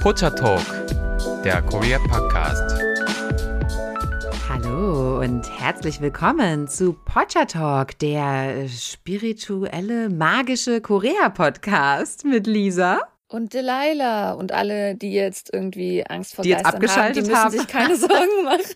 Pocha Talk, der Korea Podcast. Hallo und herzlich willkommen zu Pocha Talk, der spirituelle, magische Korea-Podcast mit Lisa. Und Delilah und alle, die jetzt irgendwie Angst vor Die jetzt Geistern abgeschaltet haben, die müssen haben. sich keine Sorgen machen.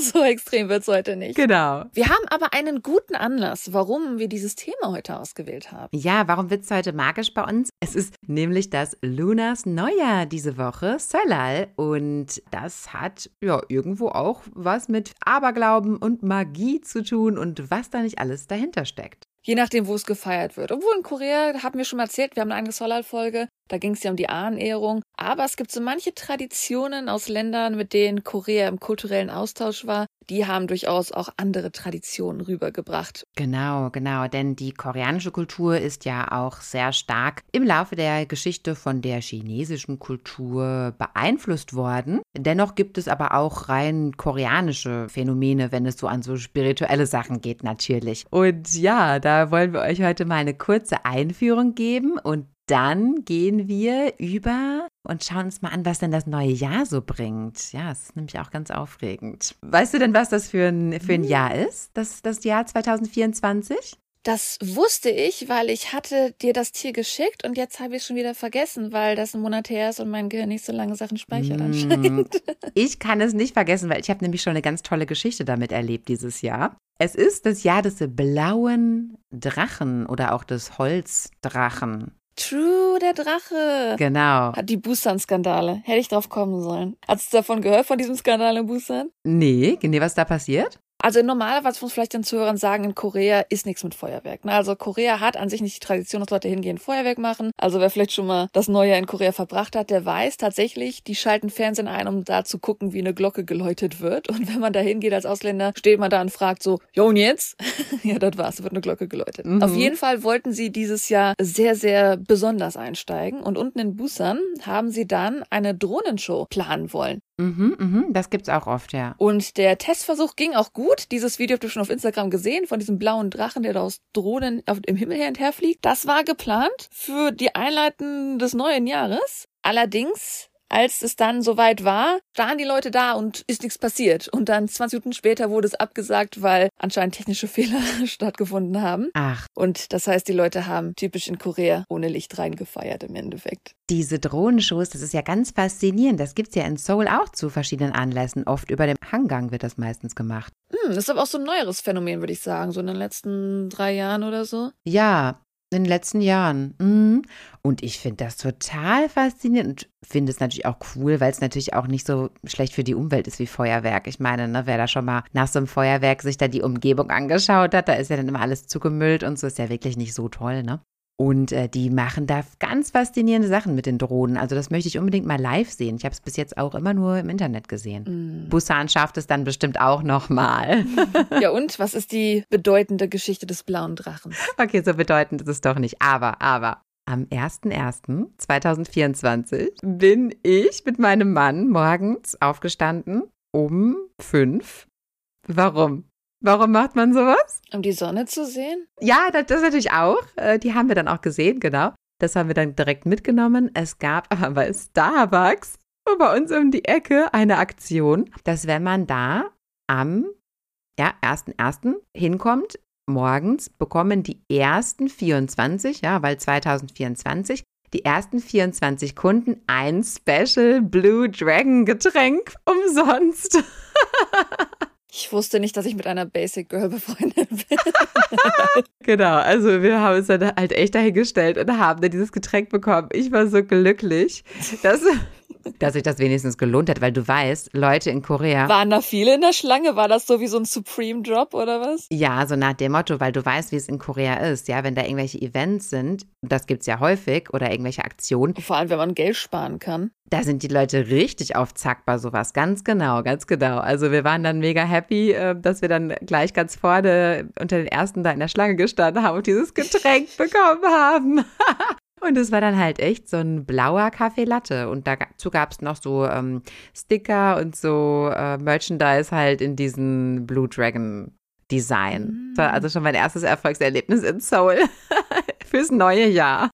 so extrem wird's heute nicht. Genau. Wir haben aber einen guten Anlass, warum wir dieses Thema heute ausgewählt haben. Ja, warum wird's heute magisch bei uns? Es ist nämlich das Lunas Neujahr diese Woche, Solal. Und das hat ja irgendwo auch was mit Aberglauben und Magie zu tun und was da nicht alles dahinter steckt. Je nachdem, wo es gefeiert wird. Obwohl in Korea, haben wir schon mal erzählt, wir haben eine eigene Solal-Folge, da ging es ja um die Ahnenehrung. Aber es gibt so manche Traditionen aus Ländern, mit denen Korea im kulturellen Austausch war, die haben durchaus auch andere Traditionen rübergebracht. Genau, genau, denn die koreanische Kultur ist ja auch sehr stark im Laufe der Geschichte von der chinesischen Kultur beeinflusst worden. Dennoch gibt es aber auch rein koreanische Phänomene, wenn es so an so spirituelle Sachen geht, natürlich. Und ja, da wollen wir euch heute mal eine kurze Einführung geben und dann gehen wir über und schauen uns mal an, was denn das neue Jahr so bringt. Ja, es ist nämlich auch ganz aufregend. Weißt du denn, was das für ein, für ein Jahr ist, das, das Jahr 2024? Das wusste ich, weil ich hatte dir das Tier geschickt und jetzt habe ich es schon wieder vergessen, weil das ein Monat her ist und mein Gehirn nicht so lange Sachen speichert Mm. anscheinend. Ich kann es nicht vergessen, weil ich habe nämlich schon eine ganz tolle Geschichte damit erlebt dieses Jahr. Es ist das Jahr des blauen Drachen oder auch des Holzdrachen. True, der Drache. Genau. Hat die Busan-Skandale. Hätte ich drauf kommen sollen. Hast du davon gehört, von diesem Skandal in Busan? Nee, nee, was da passiert? Also normalerweise muss vielleicht den Zuhörern sagen, in Korea ist nichts mit Feuerwerk. Ne? Also Korea hat an sich nicht die Tradition, dass Leute hingehen, Feuerwerk machen. Also wer vielleicht schon mal das Neujahr in Korea verbracht hat, der weiß tatsächlich, die schalten Fernsehen ein, um da zu gucken, wie eine Glocke geläutet wird. Und wenn man da hingeht als Ausländer, steht man da und fragt so, jo und jetzt? ja, das war's, wird eine Glocke geläutet. Mhm. Auf jeden Fall wollten sie dieses Jahr sehr, sehr besonders einsteigen. Und unten in Busan haben sie dann eine Drohnenshow planen wollen. Mhm, mhm, das gibt's auch oft, ja. Und der Testversuch ging auch gut. Dieses Video habt ihr schon auf Instagram gesehen von diesem blauen Drachen, der da aus Drohnen auf, im Himmel her und her fliegt. Das war geplant für die Einleiten des neuen Jahres. Allerdings, als es dann soweit war, waren die Leute da und ist nichts passiert. Und dann 20 Minuten später wurde es abgesagt, weil anscheinend technische Fehler stattgefunden haben. Ach, Und das heißt, die Leute haben typisch in Korea ohne Licht reingefeiert im Endeffekt. diese Drohnenshows, das ist ja ganz faszinierend. Das gibt's ja in Seoul auch zu verschiedenen Anlässen. Oft über dem Hangang wird das meistens gemacht. Hm, das ist aber auch so ein neueres Phänomen, würde ich sagen, so in den letzten drei Jahren oder so. Ja, in den letzten Jahren. Mhm. Und ich finde das total faszinierend und finde es natürlich auch cool, weil es natürlich auch nicht so schlecht für die Umwelt ist wie Feuerwerk. Ich meine, ne, wer da schon mal nach so einem Feuerwerk sich da die Umgebung angeschaut hat, da ist ja dann immer alles zugemüllt und so ist ja wirklich nicht so toll, ne? Und äh, die machen da ganz faszinierende Sachen mit den Drohnen. Also das möchte ich unbedingt mal live sehen. Ich habe es bis jetzt auch immer nur im Internet gesehen. Busan schafft es dann bestimmt auch noch mal. Ja, und was ist die bedeutende Geschichte des blauen Drachens? Okay, so bedeutend ist es doch nicht. Aber, aber. Am 01.01.2024 bin ich mit meinem Mann morgens aufgestanden um fünf. Warum? Warum macht man sowas? Um die Sonne zu sehen? Ja, das, das natürlich auch. Äh, Die haben wir dann auch gesehen, genau. Das haben wir dann direkt mitgenommen. Es gab aber bei Starbucks bei uns um die Ecke eine Aktion, dass wenn man da am ja, 1.1. hinkommt, morgens bekommen die ersten 24, ja, weil 2024, die ersten 24 Kunden ein Special Blue Dragon Getränk umsonst. Ich wusste nicht, dass ich mit einer Basic Girl befreundet bin. Genau, also wir haben uns dann halt echt dahingestellt und haben dann dieses Getränk bekommen. Ich war so glücklich, dass, dass sich das wenigstens gelohnt hat, weil du weißt, Leute in Korea. Waren da viele in der Schlange? War das so wie so ein Supreme Drop oder was? Ja, so nach dem Motto, weil du weißt, wie es in Korea ist, ja, wenn da irgendwelche Events sind, das gibt's ja häufig, oder irgendwelche Aktionen, Vor allem, wenn man Geld sparen kann. da sind die Leute richtig auf Zack bei sowas. Ganz genau, ganz genau. Also wir waren dann mega happy, äh, dass wir dann gleich ganz vorne unter den ersten da in der Schlange gestanden haben und dieses Getränk bekommen haben. Und es war dann halt echt so ein blauer Kaffee Latte. Und dazu gab es noch so ähm, Sticker und so äh, Merchandise halt in diesem Blue Dragon Design. Das war also schon mein erstes Erfolgserlebnis in Seoul fürs neue Jahr.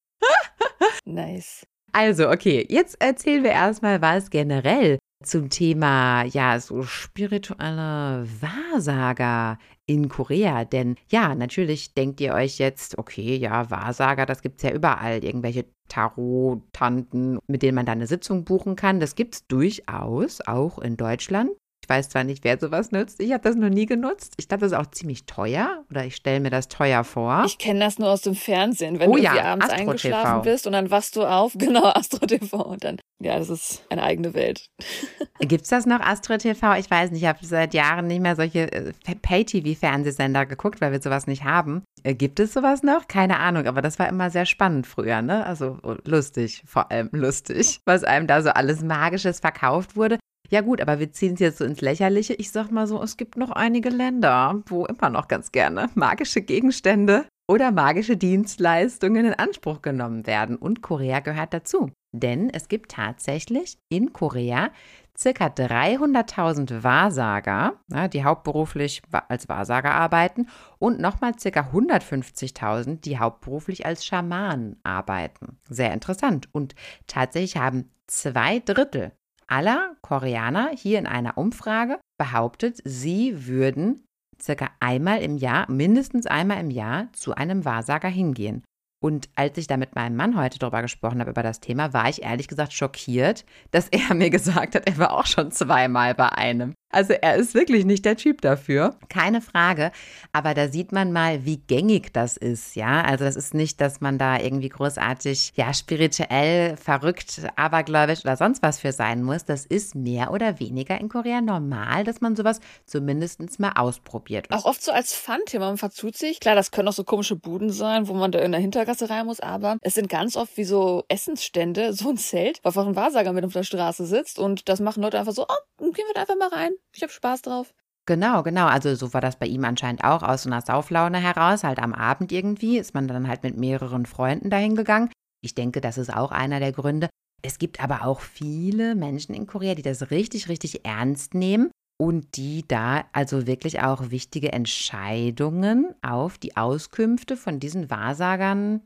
Nice. Also, okay, jetzt erzählen wir erstmal, was generell zum Thema, ja, so spirituelle Wahrsager in Korea. Denn ja, natürlich denkt ihr euch jetzt, okay, ja, Wahrsager, das gibt es ja überall. Irgendwelche Tarot-Tanten, mit denen man da eine Sitzung buchen kann. Das gibt es durchaus, auch in Deutschland. Ich weiß zwar nicht, wer sowas nutzt. Ich habe das noch nie genutzt. Ich glaube, das ist auch ziemlich teuer oder ich stelle mir das teuer vor. Ich kenne das nur aus dem Fernsehen, wenn Oh du ja, abends Astro eingeschlafen TV. bist und dann wachst du auf, genau, Astro TV und dann, ja, das ist eine eigene Welt. Gibt es das noch, Astro TV? Ich weiß nicht. Ich habe seit Jahren nicht mehr solche äh, Pay-TV-Fernsehsender geguckt, weil wir sowas nicht haben. Äh, Gibt es sowas noch? Keine Ahnung, aber das war immer sehr spannend früher, ne? Also oh, lustig, vor allem lustig, was einem da so alles Magisches verkauft wurde. Ja gut, aber wir ziehen es jetzt so ins Lächerliche. Ich sag mal so, es gibt noch einige Länder, wo immer noch ganz gerne magische Gegenstände oder magische Dienstleistungen in Anspruch genommen werden. Und Korea gehört dazu. Denn es gibt tatsächlich in Korea circa 300.000 Wahrsager, die hauptberuflich als Wahrsager arbeiten und nochmal circa 150.000, die hauptberuflich als Schamanen arbeiten. Sehr interessant. Und tatsächlich haben zwei Drittel aller Koreaner hier in einer Umfrage behauptet, sie würden circa einmal im Jahr, mindestens einmal im Jahr, zu einem Wahrsager hingehen. Und als ich da mit meinem Mann heute drüber gesprochen habe, über das Thema, war ich ehrlich gesagt schockiert, dass er mir gesagt hat, er war auch schon zweimal bei einem. Also er ist wirklich nicht der Typ dafür. Keine Frage. Aber da sieht man mal, wie gängig das ist, ja. Also das ist nicht, dass man da irgendwie großartig, ja, spirituell, verrückt, abergläubisch oder sonst was für sein muss. Das ist mehr oder weniger in Korea normal, dass man sowas zumindest mal ausprobiert. Auch oft so als Fun-Thema, man verzut sich. Klar, das können auch so komische Buden sein, wo man da in der Hintergasse rein muss, aber es sind ganz oft wie so Essensstände, so ein Zelt, wo einfach ein Wahrsager mit auf der Straße sitzt und das machen Leute einfach so, oh, gehen wir da einfach mal rein. Ich habe Spaß drauf. Genau, genau. Also so war das bei ihm anscheinend auch aus so einer Sauflaune heraus. Halt am Abend irgendwie ist man dann halt mit mehreren Freunden dahin gegangen. Ich denke, das ist auch einer der Gründe. Es gibt aber auch viele Menschen in Korea, die das richtig, richtig ernst nehmen und die da also wirklich auch wichtige Entscheidungen auf die Auskünfte von diesen Wahrsagern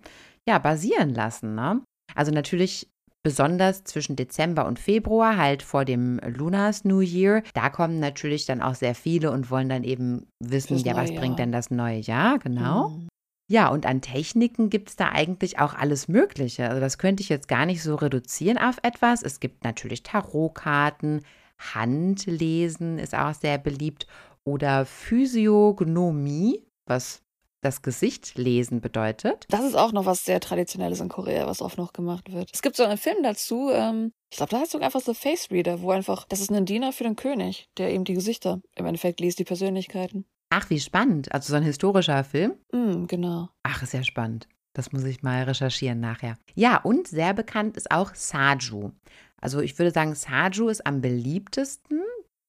ja basieren lassen. Ne? Also natürlich besonders zwischen Dezember und Februar, halt vor dem Lunas New Year, da kommen natürlich dann auch sehr viele und wollen dann eben wissen, Fürs ja, was bringt denn das neue Jahr, genau. Mhm. Ja, und an Techniken gibt es da eigentlich auch alles Mögliche. Also das könnte ich jetzt gar nicht so reduzieren auf etwas. Es gibt natürlich Tarotkarten, Handlesen ist auch sehr beliebt oder Physiognomie, was das Gesicht lesen bedeutet. Das ist auch noch was sehr Traditionelles in Korea, was oft noch gemacht wird. Es gibt so einen Film dazu, ähm, ich glaube, da heißt sogar einfach so Face Reader, wo einfach, das ist ein Diener für den König, der eben die Gesichter im Endeffekt liest, die Persönlichkeiten. Ach, wie spannend. Also so ein historischer Film. Mm, genau. Ach, ist ja spannend. Das muss ich mal recherchieren nachher. Ja, und sehr bekannt ist auch Saju. Also ich würde sagen, Saju ist am beliebtesten.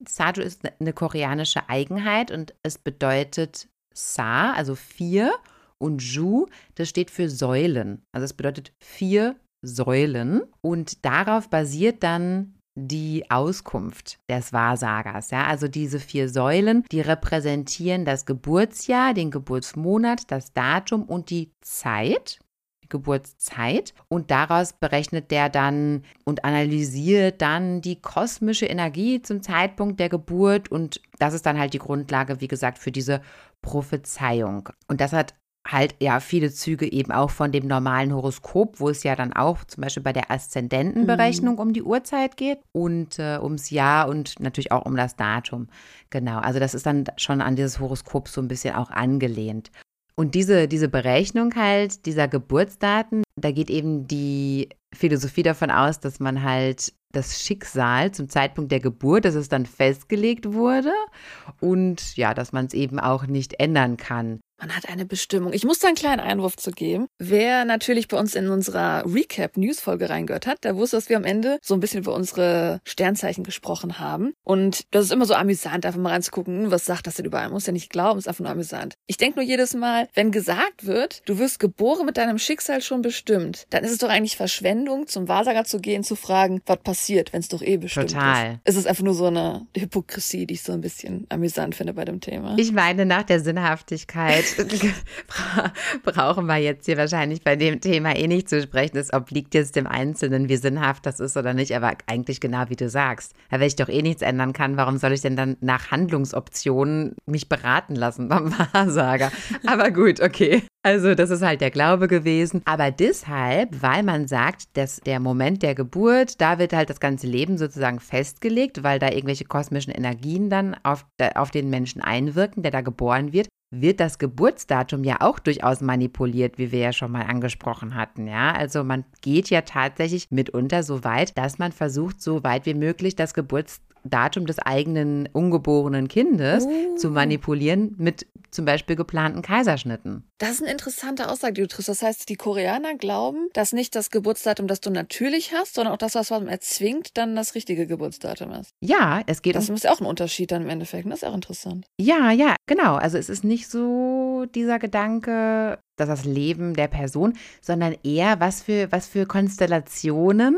Saju ist ne- eine koreanische Eigenheit und es bedeutet Sa, also vier, und Ju, das steht für Säulen. Also es bedeutet vier Säulen. Und darauf basiert dann die Auskunft des Wahrsagers. Ja? Also diese vier Säulen, die repräsentieren das Geburtsjahr, den Geburtsmonat, das Datum und die Zeit. Geburtszeit und daraus berechnet der dann und analysiert dann die kosmische Energie zum Zeitpunkt der Geburt und das ist dann halt die Grundlage, wie gesagt, für diese Prophezeiung. Und das hat halt ja viele Züge eben auch von dem normalen Horoskop, wo es ja dann auch zum Beispiel bei der Aszendentenberechnung um die Uhrzeit geht und äh, ums Jahr und natürlich auch um das Datum. Genau, also das ist dann schon an dieses Horoskop so ein bisschen auch angelehnt. Und diese, diese Berechnung halt dieser Geburtsdaten, da geht eben die Philosophie davon aus, dass man halt das Schicksal zum Zeitpunkt der Geburt, dass es dann festgelegt wurde und ja, dass man es eben auch nicht ändern kann. Man hat eine Bestimmung. Ich muss da einen kleinen Einwurf zu geben. Wer natürlich bei uns in unserer Recap-News-Folge reingehört hat, der wusste, dass wir am Ende so ein bisschen über unsere Sternzeichen gesprochen haben. Und das ist immer so amüsant, einfach mal reinzugucken, hm, was sagt das denn überall? Man muss ja nicht glauben, ist einfach nur amüsant. Ich denke nur jedes Mal, wenn gesagt wird, du wirst geboren mit deinem Schicksal schon bestimmt, dann ist es doch eigentlich Verschwendung, zum Wahrsager zu gehen, zu fragen, was passiert, wenn es doch eh bestimmt Total. ist. Es ist einfach nur so eine Hypokrisie, die ich so ein bisschen amüsant finde bei dem Thema. Ich meine nach der Sinnhaftigkeit brauchen wir jetzt hier wahrscheinlich bei dem Thema eh nicht zu sprechen. Es obliegt jetzt dem Einzelnen, wie sinnhaft das ist oder nicht. Aber eigentlich genau wie du sagst. Wenn ich doch eh nichts ändern kann, warum soll ich denn dann nach Handlungsoptionen mich beraten lassen beim Wahrsager? Aber gut, okay. Also das ist halt der Glaube gewesen. Aber deshalb, weil man sagt, dass der Moment der Geburt, da wird halt das ganze Leben sozusagen festgelegt, weil da irgendwelche kosmischen Energien dann auf, auf den Menschen einwirken, der da geboren wird wird das Geburtsdatum ja auch durchaus manipuliert, wie wir ja schon mal angesprochen hatten. Ja, also man geht ja tatsächlich mitunter so weit, dass man versucht, so weit wie möglich das Geburtsdatum Datum des eigenen ungeborenen Kindes oh. zu manipulieren mit zum Beispiel geplanten Kaiserschnitten. Das ist eine interessante Aussage, die du triffst. Das heißt, die Koreaner glauben, dass nicht das Geburtsdatum, das du natürlich hast, sondern auch das, was man erzwingt, dann das richtige Geburtsdatum ist. Ja, es geht Das um ist ja auch ein Unterschied dann im Endeffekt. Das ist auch interessant. Ja, ja, genau. Also es ist nicht so dieser Gedanke, dass das Leben der Person, sondern eher, was für, was für Konstellationen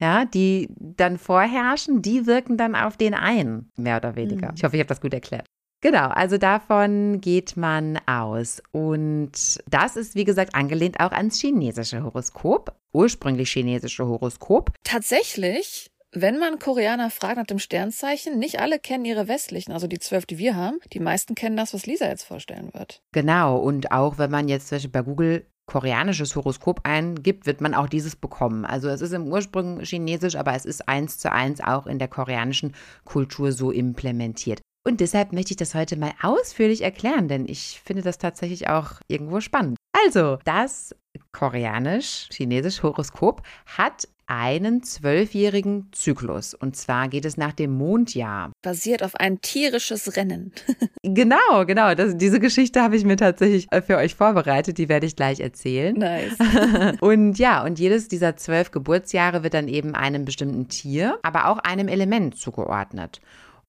ja, die dann vorherrschen, die wirken dann auf den ein, mehr oder weniger. Mhm. Ich hoffe, ich habe das gut erklärt. Genau, also davon geht man aus. Und das ist, wie gesagt, angelehnt auch ans chinesische Horoskop, ursprünglich chinesische Horoskop. Tatsächlich wenn man Koreaner fragt nach dem Sternzeichen, nicht alle kennen ihre westlichen, also die zwölf, die wir haben. Die meisten kennen das, was Lisa jetzt vorstellen wird. Genau, und auch wenn man jetzt zum Beispiel bei Google koreanisches Horoskop eingibt, wird man auch dieses bekommen. Also es ist im Ursprung chinesisch, aber es ist eins zu eins auch in der koreanischen Kultur so implementiert. Und deshalb möchte ich das heute mal ausführlich erklären, denn ich finde das tatsächlich auch irgendwo spannend. Also, das koreanisch-chinesisch Horoskop hat einen zwölfjährigen Zyklus. Und zwar geht es nach dem Mondjahr. Basiert auf ein tierisches Rennen. genau, genau. Das, diese Geschichte habe ich mir tatsächlich äh, für euch vorbereitet. Die werde ich gleich erzählen. Nice. und ja, und jedes dieser zwölf Geburtsjahre wird dann eben einem bestimmten Tier, aber auch einem Element zugeordnet.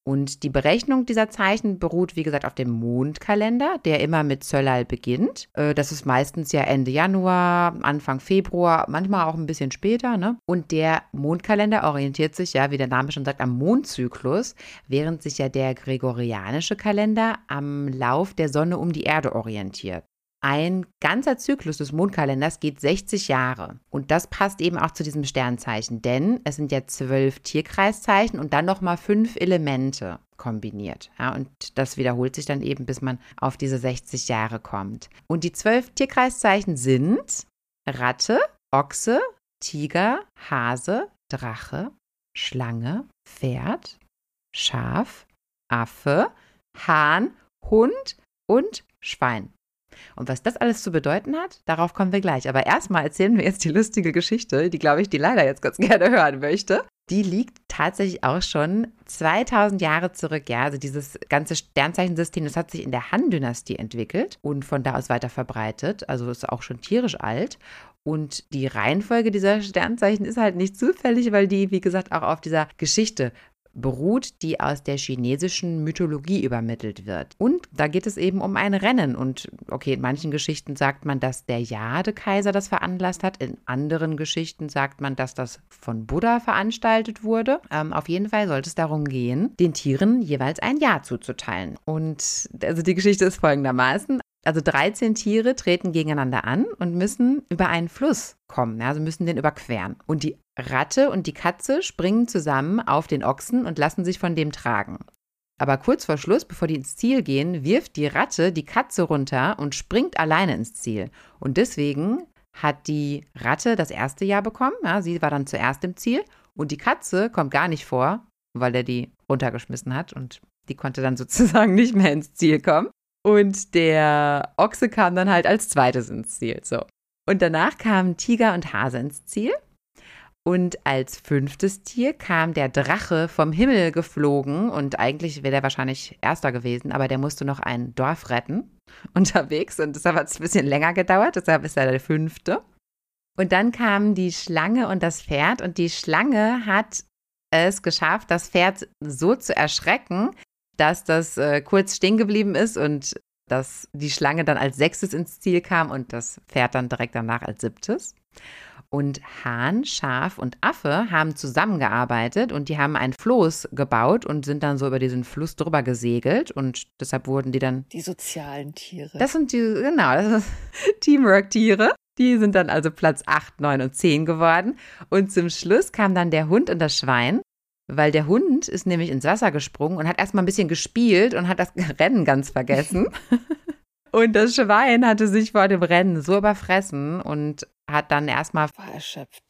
Und die Berechnung dieser Zeichen beruht, wie gesagt, auf dem Mondkalender, der immer mit Zöllal beginnt. Äh, das ist meistens ja Ende Januar, Anfang Februar, manchmal auch ein bisschen später. Ne? Und der Mondkalender orientiert sich ja, wie der Name schon sagt, am Mondzyklus, während sich ja der gregorianische Kalender am Lauf der Sonne um die Erde orientiert. Ein ganzer Zyklus des Mondkalenders geht 60 Jahre. Und das passt eben auch zu diesem Sternzeichen, denn es sind ja zwölf Tierkreiszeichen und dann nochmal fünf Elemente kombiniert. Ja, und das wiederholt sich dann eben, bis man auf diese 60 Jahre kommt. Und die zwölf Tierkreiszeichen sind Ratte, Ochse, Tiger, Hase, Drache, Schlange, Pferd, Schaf, Affe, Hahn, Hund und Schwein. Und was das alles zu bedeuten hat, darauf kommen wir gleich. Aber erstmal erzählen wir jetzt die lustige Geschichte, die, glaube ich, die leider jetzt ganz gerne hören möchte. Die liegt tatsächlich auch schon 2000 Jahre zurück. Ja, also dieses ganze Sternzeichensystem, das hat sich in der Han-Dynastie entwickelt und von da aus weiter verbreitet. Also ist auch schon tierisch alt. Und die Reihenfolge dieser Sternzeichen ist halt nicht zufällig, weil die, wie gesagt, auch auf dieser Geschichte beruht, die aus der chinesischen Mythologie übermittelt wird. Und da geht es eben um ein Rennen. Und okay, in manchen Geschichten sagt man, dass der Jade-Kaiser das veranlasst hat. In anderen Geschichten sagt man, dass das von Buddha veranstaltet wurde. Ähm, auf jeden Fall sollte es darum gehen, den Tieren jeweils ein Jahr zuzuteilen. Und also die Geschichte ist folgendermaßen. Also 13 Tiere treten gegeneinander an und müssen über einen Fluss kommen, also müssen den überqueren. Und die Ratte und die Katze springen zusammen auf den Ochsen und lassen sich von dem tragen. Aber kurz vor Schluss, bevor die ins Ziel gehen, wirft die Ratte die Katze runter und springt alleine ins Ziel. Und deswegen hat die Ratte das erste Jahr bekommen. Ja, sie war dann zuerst im Ziel. Und die Katze kommt gar nicht vor, weil er die runtergeschmissen hat. Und die konnte dann sozusagen nicht mehr ins Ziel kommen. Und der Ochse kam dann halt als zweites ins Ziel. So. Und danach kamen Tiger und Hase ins Ziel. Und als fünftes Tier kam der Drache vom Himmel geflogen. Und eigentlich wäre der wahrscheinlich erster gewesen, aber der musste noch ein Dorf retten unterwegs. Und deshalb hat es ein bisschen länger gedauert. Deshalb ist er der fünfte. Und dann kamen die Schlange und das Pferd. Und die Schlange hat es geschafft, das Pferd so zu erschrecken, dass das äh, kurz stehen geblieben ist und dass die Schlange dann als sechstes ins Ziel kam und das Pferd dann direkt danach als siebtes. Und Hahn, Schaf und Affe haben zusammengearbeitet und die haben ein Floß gebaut und sind dann so über diesen Fluss drüber gesegelt und deshalb wurden die dann. Die sozialen Tiere. Das sind die, genau, das ist Teamwork-Tiere. Die sind dann also Platz 8, 9 und 10 geworden. Und zum Schluss kam dann der Hund und das Schwein, weil der Hund ist nämlich ins Wasser gesprungen und hat erstmal ein bisschen gespielt und hat das Rennen ganz vergessen. Und das Schwein hatte sich vor dem Rennen so überfressen und hat dann erstmal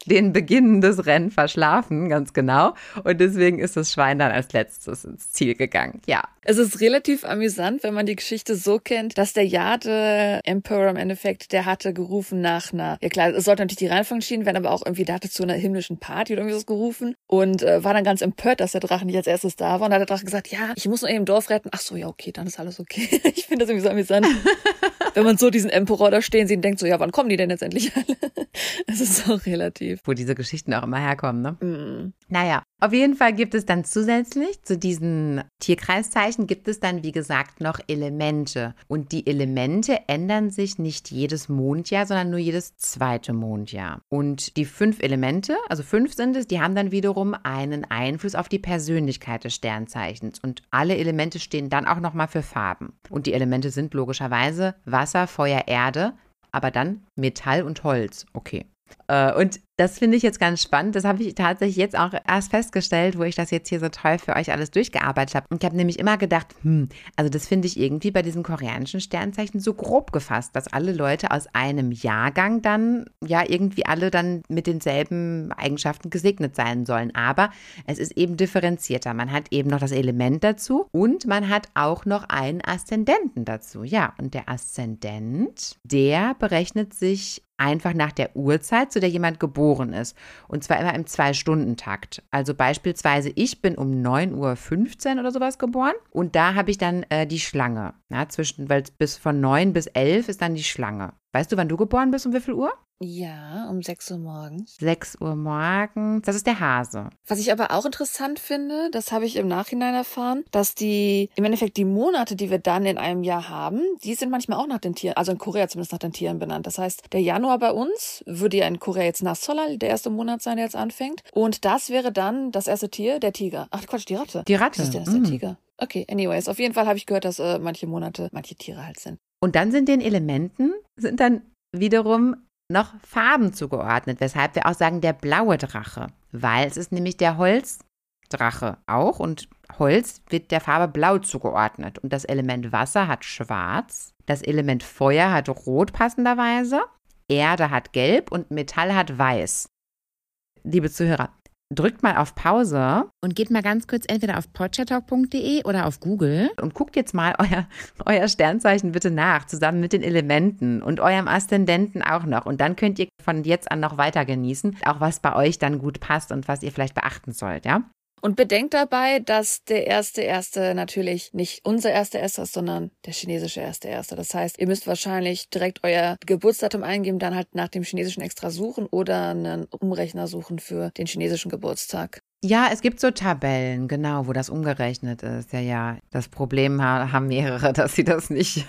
den Beginn des Rennens verschlafen, ganz genau. Und deswegen ist das Schwein dann als letztes ins Ziel gegangen. Ja. Es ist relativ amüsant, wenn man die Geschichte so kennt, dass der Jade Emperor im Endeffekt, der hatte gerufen nach einer, ja klar, es sollte natürlich die Reihenfolge entschieden werden, aber auch irgendwie, der hatte zu einer himmlischen Party oder irgendwie was gerufen und äh, war dann ganz empört, dass der Drache nicht als erstes da war. Und dann hat der Drache gesagt, ja, ich muss nur eben Dorf retten. Ach so, ja, okay, dann ist alles okay. ich finde das irgendwie so amüsant. wenn man so diesen Emperor da stehen sieht und denkt so, ja, wann kommen die denn jetzt endlich alle? Es ist auch relativ. Wo diese Geschichten auch immer herkommen, ne? Mm. Naja, auf jeden Fall gibt es dann zusätzlich zu diesen Tierkreiszeichen gibt es dann, wie gesagt, noch Elemente. Und die Elemente ändern sich nicht jedes Mondjahr, sondern nur jedes zweite Mondjahr. Und die fünf Elemente, also fünf sind es, die haben dann wiederum einen Einfluss auf die Persönlichkeit des Sternzeichens. Und alle Elemente stehen dann auch nochmal für Farben. Und die Elemente sind logischerweise Wasser, Feuer, Erde, aber dann Metall und Holz. Okay. Äh, und das finde ich jetzt ganz spannend. Das habe ich tatsächlich jetzt auch erst festgestellt, wo ich das jetzt hier so toll für euch alles durchgearbeitet habe. Und ich habe nämlich immer gedacht, hm, also das finde ich irgendwie bei diesem koreanischen Sternzeichen so grob gefasst, dass alle Leute aus einem Jahrgang dann ja irgendwie alle dann mit denselben Eigenschaften gesegnet sein sollen. Aber es ist eben differenzierter. Man hat eben noch das Element dazu und man hat auch noch einen Aszendenten dazu. Ja, und der Aszendent, der berechnet sich einfach nach der Uhrzeit, zu der jemand geboren ist. Und zwar immer im Zwei-Stunden-Takt. Also beispielsweise, ich bin um 9.15 Uhr oder sowas geboren und da habe ich dann äh, die Schlange. Ja, zwischen, weil bis von 9 bis 11 ist dann die Schlange. Weißt du, wann du geboren bist, um wie viel Uhr? Ja, um 6 Uhr morgens. 6 Uhr morgens. Das ist der Hase. Was ich aber auch interessant finde, das habe ich im Nachhinein erfahren, dass die, im Endeffekt die Monate, die wir dann in einem Jahr haben, die sind manchmal auch nach den Tieren, also in Korea zumindest nach den Tieren benannt. Das heißt, der Januar bei uns würde ja in Korea jetzt Nasolal, der erste Monat sein, der jetzt anfängt. Und das wäre dann das erste Tier, der Tiger. Ach Quatsch, die Ratte. Die Ratte. Das ist der, mm. der Tiger. Okay, anyways, auf jeden Fall habe ich gehört, dass äh, manche Monate manche Tiere halt sind. Und dann sind den Elementen, sind dann wiederum noch Farben zugeordnet, weshalb wir auch sagen der blaue Drache, weil es ist nämlich der Holzdrache auch und Holz wird der Farbe blau zugeordnet und das Element Wasser hat schwarz, das Element Feuer hat rot passenderweise, Erde hat gelb und Metall hat weiß. Liebe Zuhörer, drückt mal auf Pause und geht mal ganz kurz entweder auf podchatalk.de oder auf Google und guckt jetzt mal euer, euer Sternzeichen bitte nach, zusammen mit den Elementen und eurem Aszendenten auch noch. Und dann könnt ihr von jetzt an noch weiter genießen, auch was bei euch dann gut passt und was ihr vielleicht beachten sollt, ja? Und bedenkt dabei, dass der erste erste natürlich nicht unser erster erster ist, sondern der chinesische erste erste. Das heißt, ihr müsst wahrscheinlich direkt euer Geburtsdatum eingeben, dann halt nach dem chinesischen extra suchen oder einen Umrechner suchen für den chinesischen Geburtstag. Ja, es gibt so Tabellen, genau, wo das umgerechnet ist. Ja, ja. Das Problem haben mehrere, dass sie das nicht.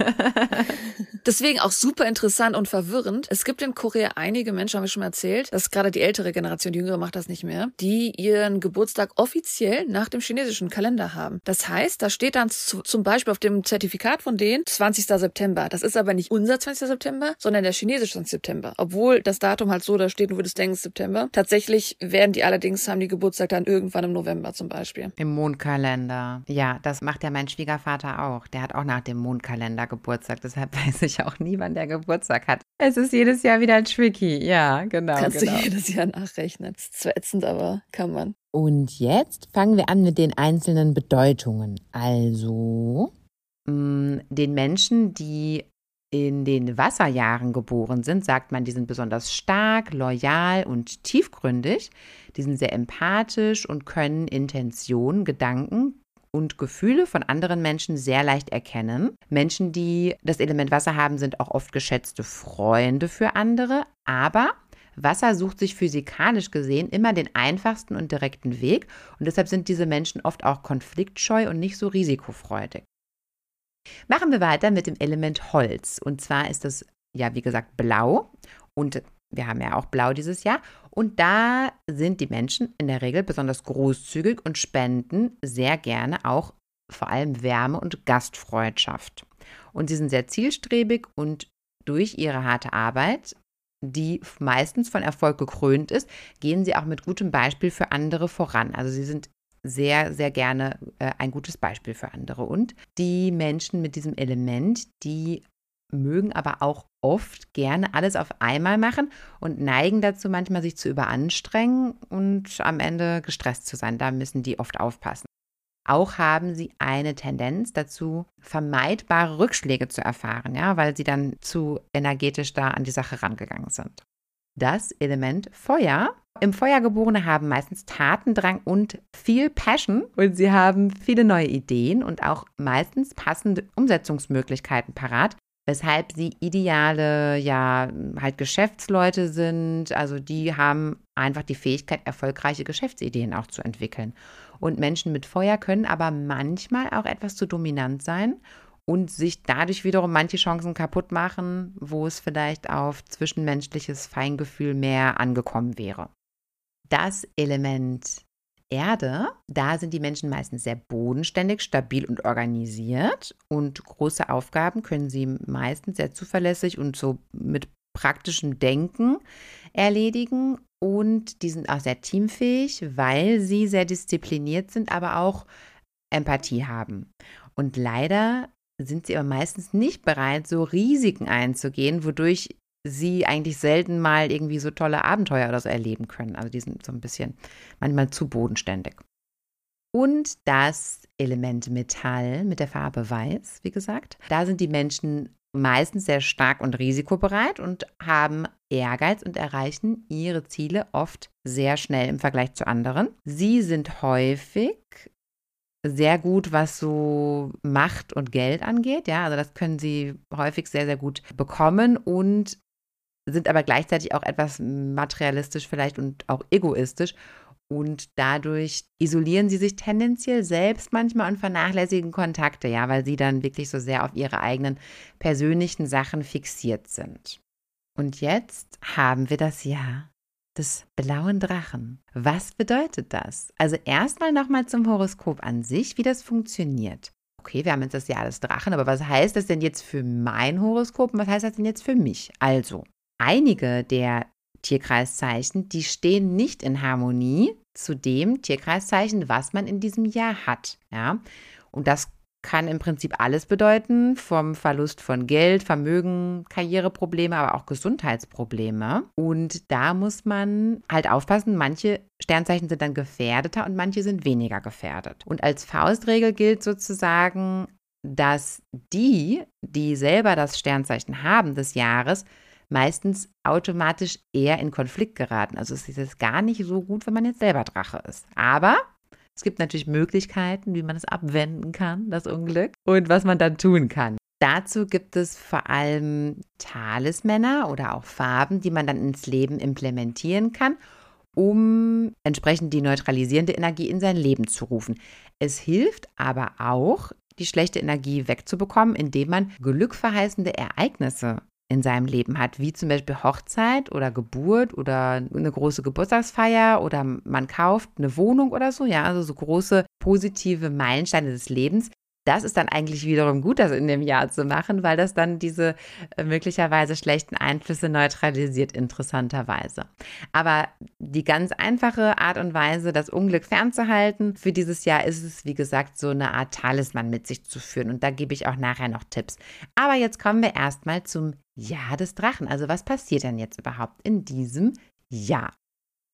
Deswegen auch super interessant und verwirrend. Es gibt in Korea einige Menschen, haben wir schon mal erzählt, dass gerade die ältere Generation, die jüngere macht das nicht mehr, die ihren Geburtstag offiziell nach dem chinesischen Kalender haben. Das heißt, da steht dann zu, zum Beispiel auf dem Zertifikat von denen 20. September. Das ist aber nicht unser 20. September, sondern der chinesische September. Obwohl das Datum halt so da steht, du würdest denken September. Tatsächlich werden die allerdings, haben die Geburtstag dann irgendwann im November zum Beispiel. Im Mondkalender. Ja, das macht ja mein Schwiegervater auch. Der hat auch nach dem Mondkalender Geburtstag. Deshalb weiß ich auch nie, wann der Geburtstag hat. Es ist jedes Jahr wieder tricky. Ja, genau. Kannst genau. du jedes Jahr nachrechnen. Das ist zwar ätzend, aber kann man. Und jetzt fangen wir an mit den einzelnen Bedeutungen. Also mm, den Menschen, die in den Wasserjahren geboren sind, sagt man, die sind besonders stark, loyal und tiefgründig. Die sind sehr empathisch und können Intentionen, Gedanken und Gefühle von anderen Menschen sehr leicht erkennen. Menschen, die das Element Wasser haben, sind auch oft geschätzte Freunde für andere, aber Wasser sucht sich physikalisch gesehen immer den einfachsten und direkten Weg und deshalb sind diese Menschen oft auch konfliktscheu und nicht so risikofreudig. Machen wir weiter mit dem Element Holz. Und zwar ist das, ja, wie gesagt, blau. Und Wir haben ja auch Blau dieses Jahr. Und da sind die Menschen in der Regel besonders großzügig und spenden sehr gerne auch vor allem Wärme und Gastfreundschaft. Und sie sind sehr zielstrebig und durch ihre harte Arbeit, die meistens von Erfolg gekrönt ist, gehen sie auch mit gutem Beispiel für andere voran. Also sie sind sehr, sehr gerne äh, ein gutes Beispiel für andere. Und die Menschen mit diesem Element, die mögen aber auch oft gerne alles auf einmal machen und neigen dazu manchmal sich zu überanstrengen und am Ende gestresst zu sein. Da müssen die oft aufpassen. Auch haben sie eine Tendenz dazu, vermeidbare Rückschläge zu erfahren, ja, weil sie dann zu energetisch da an die Sache rangegangen sind. Das Element Feuer. Im Feuergeborene haben meistens Tatendrang und viel Passion und sie haben viele neue Ideen und auch meistens passende Umsetzungsmöglichkeiten parat, weshalb sie ideale, ja, halt Geschäftsleute sind. Also die haben einfach die Fähigkeit, erfolgreiche Geschäftsideen auch zu entwickeln. Und Menschen mit Feuer können aber manchmal auch etwas zu dominant sein und sich dadurch wiederum manche Chancen kaputt machen, wo es vielleicht auf zwischenmenschliches Feingefühl mehr angekommen wäre. Das Element Erde, da sind die Menschen meistens sehr bodenständig, stabil und organisiert und große Aufgaben können sie meistens sehr zuverlässig und so mit praktischem Denken erledigen und die sind auch sehr teamfähig, weil sie sehr diszipliniert sind, aber auch Empathie haben. Und leider sind sie aber meistens nicht bereit, so Risiken einzugehen, wodurch sie eigentlich selten mal irgendwie so tolle Abenteuer oder so erleben können. Also die sind so ein bisschen manchmal zu bodenständig. Und das Element Metall mit der Farbe Weiß, wie gesagt. Da sind die Menschen meistens sehr stark und risikobereit und haben Ehrgeiz und erreichen ihre Ziele oft sehr schnell im Vergleich zu anderen. Sie sind häufig sehr gut, was so Macht und Geld angeht. Ja, also das können sie häufig sehr, sehr gut bekommen und sind aber gleichzeitig auch etwas materialistisch vielleicht und auch egoistisch. Und dadurch isolieren sie sich tendenziell selbst manchmal und vernachlässigen Kontakte, ja, weil sie dann wirklich so sehr auf ihre eigenen persönlichen Sachen fixiert sind. Und jetzt haben wir das Jahr des blauen Drachen. Was bedeutet das? Also erstmal nochmal zum Horoskop an sich, wie das funktioniert. Okay, wir haben jetzt das Jahr des Drachen, aber was heißt das denn jetzt für mein Horoskop und was heißt das denn jetzt für mich? Also, einige der Tierkreiszeichen, die stehen nicht in Harmonie zu dem Tierkreiszeichen, was man in diesem Jahr hat. Ja? Und das kann im Prinzip alles bedeuten, vom Verlust von Geld, Vermögen, Karriereprobleme, aber auch Gesundheitsprobleme. Und da muss man halt aufpassen, manche Sternzeichen sind dann gefährdeter und manche sind weniger gefährdet. Und als Faustregel gilt sozusagen, dass die, die selber das Sternzeichen haben des Jahres, meistens automatisch eher in Konflikt geraten. Also es ist gar nicht so gut, wenn man jetzt selber Drache ist. Aber es gibt natürlich Möglichkeiten, wie man es abwenden kann, das Unglück, und was man dann tun kann. Dazu gibt es vor allem Talismänner oder auch Farben, die man dann ins Leben implementieren kann, um entsprechend die neutralisierende Energie in sein Leben zu rufen. Es hilft aber auch, die schlechte Energie wegzubekommen, indem man glückverheißende Ereignisse in seinem Leben hat, wie zum Beispiel Hochzeit oder Geburt oder eine große Geburtstagsfeier oder man kauft eine Wohnung oder so, ja, also so große positive Meilensteine des Lebens, das ist dann eigentlich wiederum gut, das in dem Jahr zu machen, weil das dann diese äh, möglicherweise schlechten Einflüsse neutralisiert, interessanterweise. Aber die ganz einfache Art und Weise, das Unglück fernzuhalten, für dieses Jahr ist es, wie gesagt, so eine Art Talisman mit sich zu führen. Und da gebe ich auch nachher noch Tipps. Aber jetzt kommen wir erstmal zum Jahr des Drachen. Also was passiert denn jetzt überhaupt in diesem Jahr?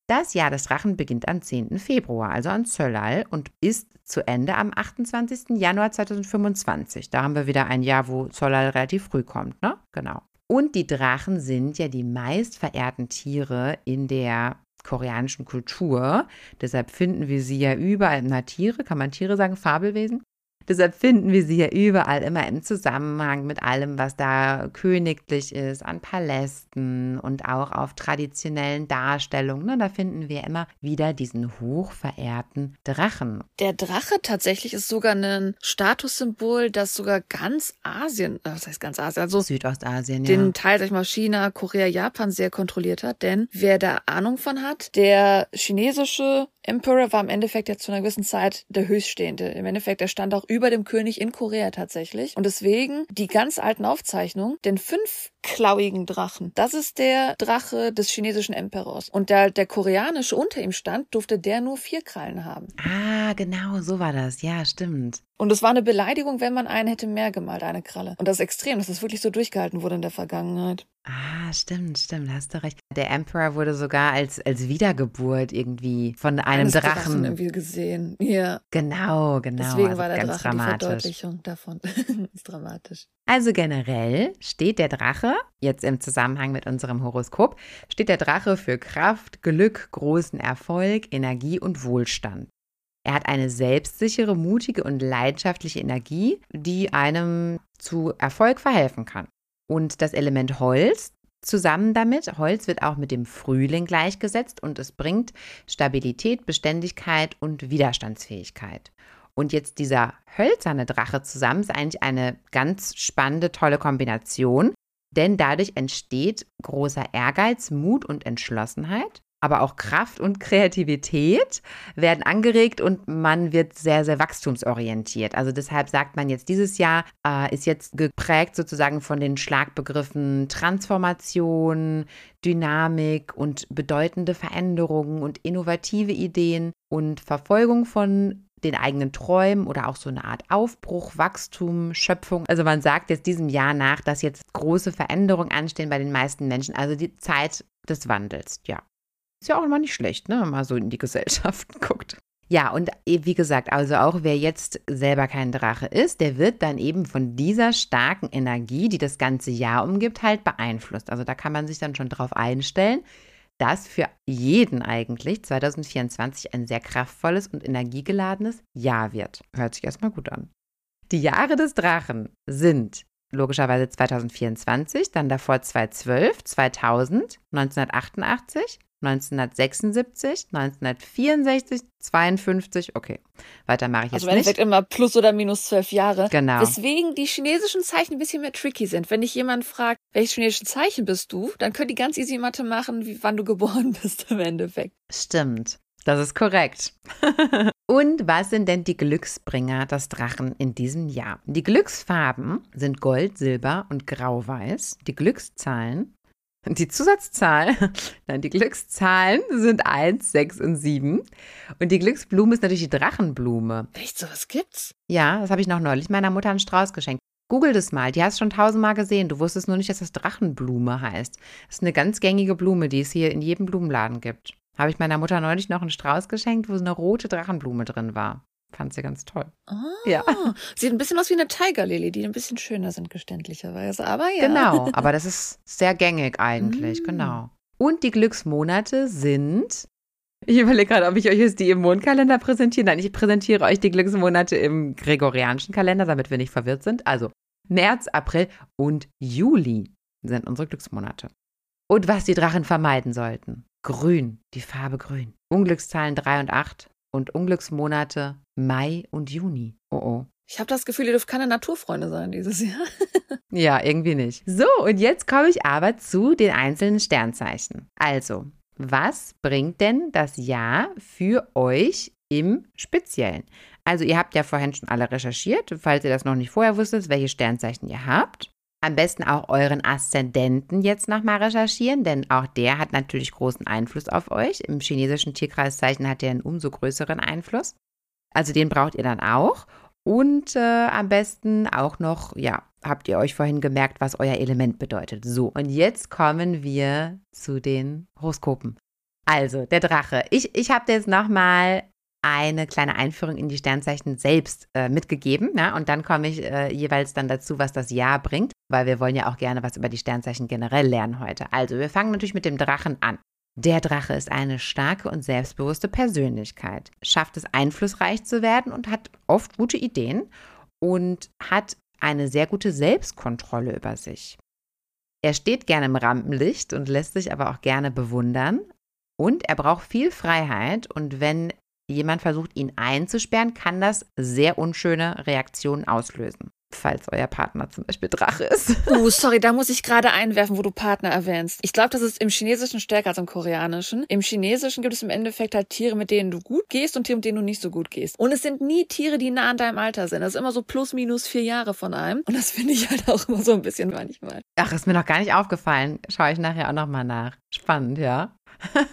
Das Jahr des Drachen beginnt am 10. Februar, also an Zöllal, und ist zu Ende am 28. Januar 2025. Da haben wir wieder ein Jahr, wo Zöllal relativ früh kommt, ne? Genau. Und die Drachen sind ja die meist verehrten Tiere in der koreanischen Kultur. Deshalb finden wir sie ja überall. Na, Tiere, kann man Tiere sagen, Fabelwesen? Deshalb finden wir sie ja überall immer im Zusammenhang mit allem, was da königlich ist, an Palästen und auch auf traditionellen Darstellungen. Ne? Da finden wir immer wieder diesen hochverehrten Drachen. Der Drache tatsächlich ist sogar ein Statussymbol, das sogar ganz Asien, äh, was heißt ganz Asien, also Südostasien, den ja. Teil, sag ich mal, China, Korea, Japan sehr kontrolliert hat. Denn wer da Ahnung von hat, der chinesische Emperor war im Endeffekt ja zu einer gewissen Zeit der Höchststehende. Im Endeffekt, er stand auch über dem König in Korea tatsächlich. Und deswegen die ganz alten Aufzeichnungen, den fünfklauigen Drachen, das ist der Drache des chinesischen Emperors. Und der, der koreanische unter ihm stand, durfte der nur vier Krallen haben. Ah, genau, so war das. Ja, stimmt. Und es war eine Beleidigung, wenn man einen hätte mehr gemalt, eine Kralle. Und das ist extrem, dass das wirklich so durchgehalten wurde in der Vergangenheit. Ah, stimmt, stimmt, hast du recht. Der Emperor wurde sogar als, als Wiedergeburt irgendwie von einem Eines Drachen. irgendwie gesehen. Ja. Genau, genau. Deswegen also war der ganz Drache die dramatisch. Verdeutlichung davon. ist dramatisch. Also generell steht der Drache, jetzt im Zusammenhang mit unserem Horoskop, steht der Drache für Kraft, Glück, großen Erfolg, Energie und Wohlstand. Er hat eine selbstsichere, mutige und leidenschaftliche Energie, die einem zu Erfolg verhelfen kann. Und das Element Holz zusammen damit, Holz wird auch mit dem Frühling gleichgesetzt und es bringt Stabilität, Beständigkeit und Widerstandsfähigkeit. Und jetzt dieser hölzerne Drache zusammen ist eigentlich eine ganz spannende, tolle Kombination, denn dadurch entsteht großer Ehrgeiz, Mut und Entschlossenheit, aber auch Kraft und Kreativität werden angeregt und man wird sehr, sehr wachstumsorientiert. Also deshalb sagt man jetzt, dieses Jahr äh, ist jetzt geprägt sozusagen von den Schlagbegriffen Transformation, Dynamik und bedeutende Veränderungen und innovative Ideen und Verfolgung von den eigenen Träumen oder auch so eine Art Aufbruch, Wachstum, Schöpfung. Also man sagt jetzt diesem Jahr nach, dass jetzt große Veränderungen anstehen bei den meisten Menschen. Also die Zeit des Wandels, ja. Ist ja auch immer nicht schlecht, ne, wenn man so in die Gesellschaft guckt. Ja, und wie gesagt, also auch wer jetzt selber kein Drache ist, der wird dann eben von dieser starken Energie, die das ganze Jahr umgibt, halt beeinflusst. Also da kann man sich dann schon drauf einstellen, dass für jeden eigentlich 2024 ein sehr kraftvolles und energiegeladenes Jahr wird. Hört sich erstmal gut an. Die Jahre des Drachen sind logischerweise 2024, dann davor 2012, 2000, 1988, 1976, 1964, 52, okay. Weiter mache ich jetzt Also im Endeffekt nicht. immer plus oder minus zwölf Jahre. Genau. Weswegen die chinesischen Zeichen ein bisschen mehr tricky sind. Wenn dich jemand fragt, welches chinesische Zeichen bist du, dann können die ganz easy Mathe machen, wie wann du geboren bist im Endeffekt. Stimmt. Das ist korrekt. Und was sind denn die Glücksbringer des Drachen in diesem Jahr? Die Glücksfarben sind Gold, Silber und Grau-Weiß. Die Glückszahlen, die Zusatzzahl, nein, die Glückszahlen sind 1, 6 und 7. Und die Glücksblume ist natürlich die Drachenblume. Echt, sowas gibt's? Ja, das habe ich noch neulich meiner Mutter einen Strauß geschenkt. Google das mal, die hast du schon tausendmal gesehen. Du wusstest nur nicht, dass das Drachenblume heißt. Das ist eine ganz gängige Blume, die es hier in jedem Blumenladen gibt. Habe ich meiner Mutter neulich noch einen Strauß geschenkt, wo so eine rote Drachenblume drin war. Fand sie ganz toll. Ah, Ja. Sieht ein bisschen aus wie eine Tigerlily, die ein bisschen schöner sind, geständlicherweise. Aber ja. Genau, aber das ist sehr gängig eigentlich, Mm. genau. Und die Glücksmonate sind. Ich überlege gerade, ob ich euch jetzt die im Mondkalender präsentiere. Nein, ich präsentiere euch die Glücksmonate im gregorianischen Kalender, damit wir nicht verwirrt sind. Also März, April und Juli sind unsere Glücksmonate. Und was die Drachen vermeiden sollten. Grün, die Farbe grün. Unglückszahlen 3 und 8 und Unglücksmonate Mai und Juni. Oh oh. Ich habe das Gefühl, ihr dürft keine Naturfreunde sein dieses Jahr. Ja, irgendwie nicht. So, und jetzt komme ich aber zu den einzelnen Sternzeichen. Also, was bringt denn das Jahr für euch im Speziellen? Also, ihr habt ja vorhin schon alle recherchiert, falls ihr das noch nicht vorher wusstet, welche Sternzeichen ihr habt. Am besten auch euren Aszendenten jetzt nochmal recherchieren, denn auch der hat natürlich großen Einfluss auf euch. Im chinesischen Tierkreiszeichen hat er einen umso größeren Einfluss. Also den braucht ihr dann auch. Und äh, am besten auch noch, ja, habt ihr euch vorhin gemerkt, was euer Element bedeutet. So, und jetzt kommen wir zu den Horoskopen. Also, der Drache. Ich, ich habe jetzt nochmal eine kleine Einführung in die Sternzeichen selbst äh, mitgegeben. Ja? Und dann komme ich äh, jeweils dann dazu, was das Jahr bringt, weil wir wollen ja auch gerne was über die Sternzeichen generell lernen heute. Also, wir fangen natürlich mit dem Drachen an. Der Drache ist eine starke und selbstbewusste Persönlichkeit, schafft es einflussreich zu werden und hat oft gute Ideen. und hat eine sehr gute Selbstkontrolle über sich. Er steht gerne im Rampenlicht und lässt sich aber auch gerne bewundern. Und er braucht viel Freiheit. Und wenn jemand versucht, ihn einzusperren, kann das sehr unschöne Reaktionen auslösen falls euer Partner zum Beispiel Drache ist. Uh, sorry, da muss ich gerade einwerfen, wo du Partner erwähnst. Ich glaube, das ist im Chinesischen stärker als im Koreanischen. Im Chinesischen gibt es im Endeffekt halt Tiere, mit denen du gut gehst und Tiere, mit denen du nicht so gut gehst. Und es sind nie Tiere, die nah an deinem Alter sind. Das ist immer so plus minus vier Jahre von einem. Und das finde ich halt auch immer so ein bisschen manchmal. Ach, ist mir noch gar nicht aufgefallen. Schaue ich nachher auch nochmal nach. Spannend, ja.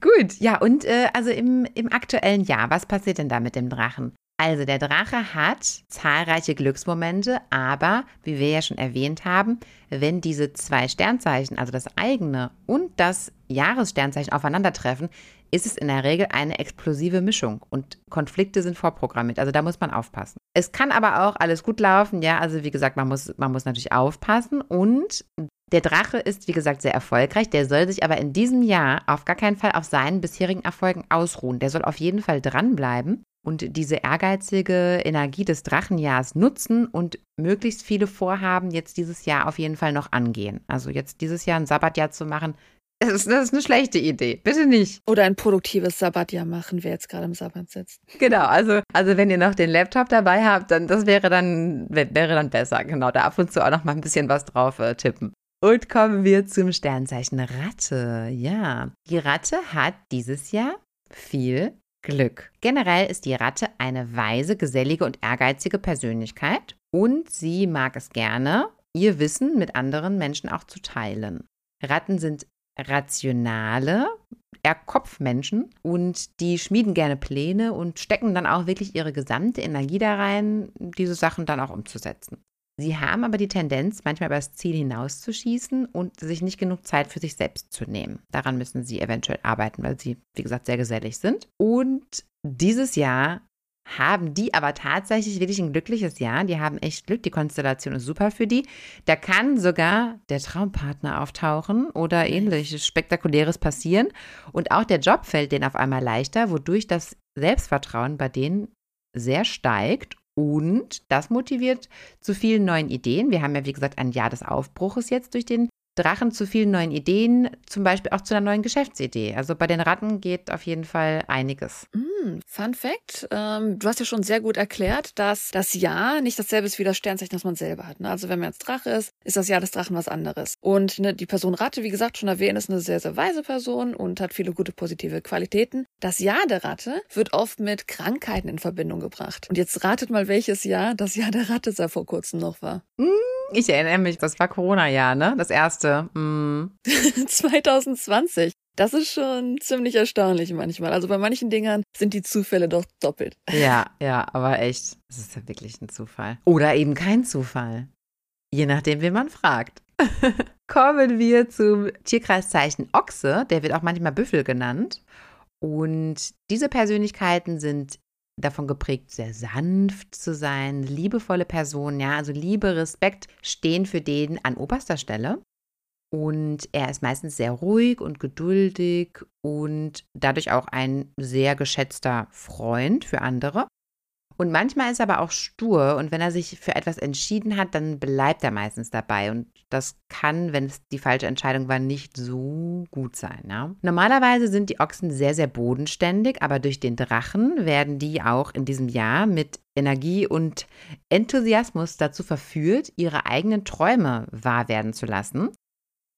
Gut, ja, und äh, also im, im aktuellen Jahr, was passiert denn da mit dem Drachen? Also der Drache hat zahlreiche Glücksmomente, aber wie wir ja schon erwähnt haben, wenn diese zwei Sternzeichen, also das eigene und das Jahressternzeichen aufeinandertreffen, ist es in der Regel eine explosive Mischung und Konflikte sind vorprogrammiert. Also da muss man aufpassen. Es kann aber auch alles gut laufen, ja. Also wie gesagt, man muss, man muss natürlich aufpassen und der Drache ist, wie gesagt, sehr erfolgreich. Der soll sich aber in diesem Jahr auf gar keinen Fall auf seinen bisherigen Erfolgen ausruhen. Der soll auf jeden Fall dranbleiben und diese ehrgeizige Energie des Drachenjahrs nutzen und möglichst viele Vorhaben jetzt dieses Jahr auf jeden Fall noch angehen. Also jetzt dieses Jahr ein Sabbatjahr zu machen, das ist, das ist eine schlechte Idee. Bitte nicht. Oder ein produktives Sabbatjahr machen, wer jetzt gerade im Sabbat sitzt. Genau, also, also wenn ihr noch den Laptop dabei habt, dann das wäre dann, wäre dann besser. Genau, da ab und zu auch noch mal ein bisschen was drauf äh, tippen. Und kommen wir zum Sternzeichen Ratte. Ja, die Ratte hat dieses Jahr viel Glück. Generell ist die Ratte eine weise, gesellige und ehrgeizige Persönlichkeit und sie mag es gerne, ihr Wissen mit anderen Menschen auch zu teilen. Ratten sind rationale, eher Kopfmenschen und die schmieden gerne Pläne und stecken dann auch wirklich ihre gesamte Energie da rein, diese Sachen dann auch umzusetzen. Sie haben aber die Tendenz, manchmal über das Ziel hinauszuschießen und sich nicht genug Zeit für sich selbst zu nehmen. Daran müssen sie eventuell arbeiten, weil sie, wie gesagt, sehr gesellig sind. Und dieses Jahr haben die aber tatsächlich wirklich ein glückliches Jahr. Die haben echt Glück. Die Konstellation ist super für die. Da kann sogar der Traumpartner auftauchen oder ähnliches Spektakuläres passieren. Und auch der Job fällt denen auf einmal leichter, wodurch das Selbstvertrauen bei denen sehr steigt und das motiviert zu vielen neuen Ideen. Wir haben ja, wie gesagt, ein Jahr des Aufbruches jetzt durch den Drachen zu vielen neuen Ideen, zum Beispiel auch zu einer neuen Geschäftsidee. Also bei den Ratten geht auf jeden Fall einiges. Mm, Fun Fact: ähm, Du hast ja schon sehr gut erklärt, dass das Jahr nicht dasselbe ist wie das Sternzeichen, das man selber hat. Ne? Also wenn man jetzt Drache ist, ist das Jahr des Drachen was anderes. Und ne, die Person Ratte, wie gesagt, schon erwähnt, ist eine sehr, sehr weise Person und hat viele gute positive Qualitäten. Das Jahr der Ratte wird oft mit Krankheiten in Verbindung gebracht. Und jetzt ratet mal, welches Jahr das Jahr der Ratte seit vor kurzem noch war. Mm. Ich erinnere mich, das war Corona-Jahr, ne? Das erste. Mm. 2020. Das ist schon ziemlich erstaunlich manchmal. Also bei manchen Dingern sind die Zufälle doch doppelt. Ja, ja, aber echt. Das ist ja wirklich ein Zufall. Oder eben kein Zufall. Je nachdem, wen man fragt. Kommen wir zum Tierkreiszeichen Ochse. Der wird auch manchmal Büffel genannt. Und diese Persönlichkeiten sind davon geprägt, sehr sanft zu sein, liebevolle Personen, ja, also Liebe, Respekt stehen für den an oberster Stelle. Und er ist meistens sehr ruhig und geduldig und dadurch auch ein sehr geschätzter Freund für andere. Und manchmal ist er aber auch stur und wenn er sich für etwas entschieden hat, dann bleibt er meistens dabei. Und das kann, wenn es die falsche Entscheidung war, nicht so gut sein. Ja? Normalerweise sind die Ochsen sehr, sehr bodenständig, aber durch den Drachen werden die auch in diesem Jahr mit Energie und Enthusiasmus dazu verführt, ihre eigenen Träume wahr werden zu lassen.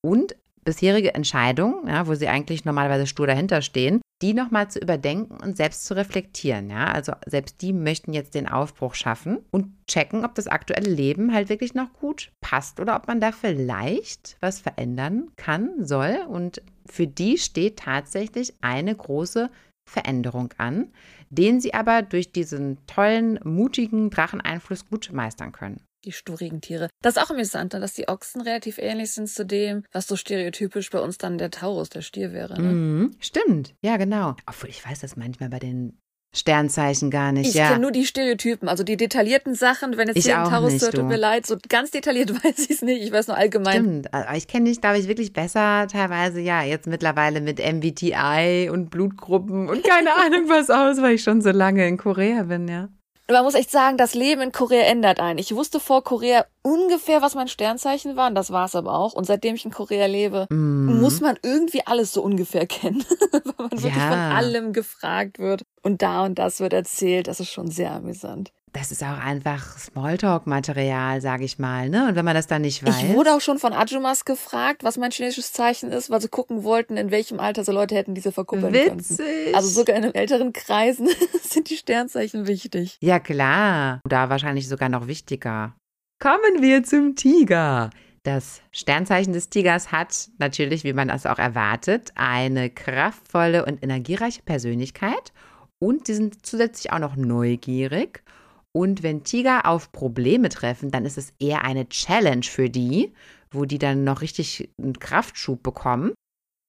Und bisherige Entscheidungen, ja, wo sie eigentlich normalerweise stur dahinter stehen, die nochmal zu überdenken und selbst zu reflektieren. Ja? Also selbst die möchten jetzt den Aufbruch schaffen und checken, ob das aktuelle Leben halt wirklich noch gut passt oder ob man da vielleicht was verändern kann, soll. Und für die steht tatsächlich eine große Veränderung an, den sie aber durch diesen tollen, mutigen Dracheneinfluss gut meistern können die sturigen Tiere. Das ist auch interessant, dass die Ochsen relativ ähnlich sind zu dem, was so stereotypisch bei uns dann der Taurus, der Stier wäre. Ne? Mhm, stimmt, ja genau. Obwohl ich weiß das manchmal bei den Sternzeichen gar nicht, ich ja. Ich kenne nur die Stereotypen, also die detaillierten Sachen, wenn es ich hier ein Taurus nicht, tut mir leid, so ganz detailliert weiß ich es nicht, ich weiß nur allgemein. Stimmt, aber ich kenne dich, glaube ich, wirklich besser teilweise, ja, jetzt mittlerweile mit MBTI und Blutgruppen und keine Ahnung was aus, weil ich schon so lange in Korea bin, ja. Man muss echt sagen, das Leben in Korea ändert einen. Ich wusste vor Korea ungefähr, was mein Sternzeichen war, und das war es aber auch. Und seitdem ich in Korea lebe, Mhm. muss man irgendwie alles so ungefähr kennen, weil man wirklich Ja. von allem gefragt wird und da und das wird erzählt. Das ist schon sehr amüsant. Das ist auch einfach Smalltalk-Material, sage ich mal. Ne? Und wenn man das dann nicht weiß. Ich wurde auch schon von Ajumas gefragt, was mein chinesisches Zeichen ist, weil sie gucken wollten, in welchem Alter so Leute hätten diese verkuppeln können. Witzig. Also sogar in älteren Kreisen sind die Sternzeichen wichtig. Ja, klar. Da wahrscheinlich sogar noch wichtiger. Kommen wir zum Tiger. Das Sternzeichen des Tigers hat natürlich, wie man das auch erwartet, eine kraftvolle und energiereiche Persönlichkeit und sie sind zusätzlich auch noch neugierig. Und wenn Tiger auf Probleme treffen, dann ist es eher eine Challenge für die, wo die dann noch richtig einen Kraftschub bekommen.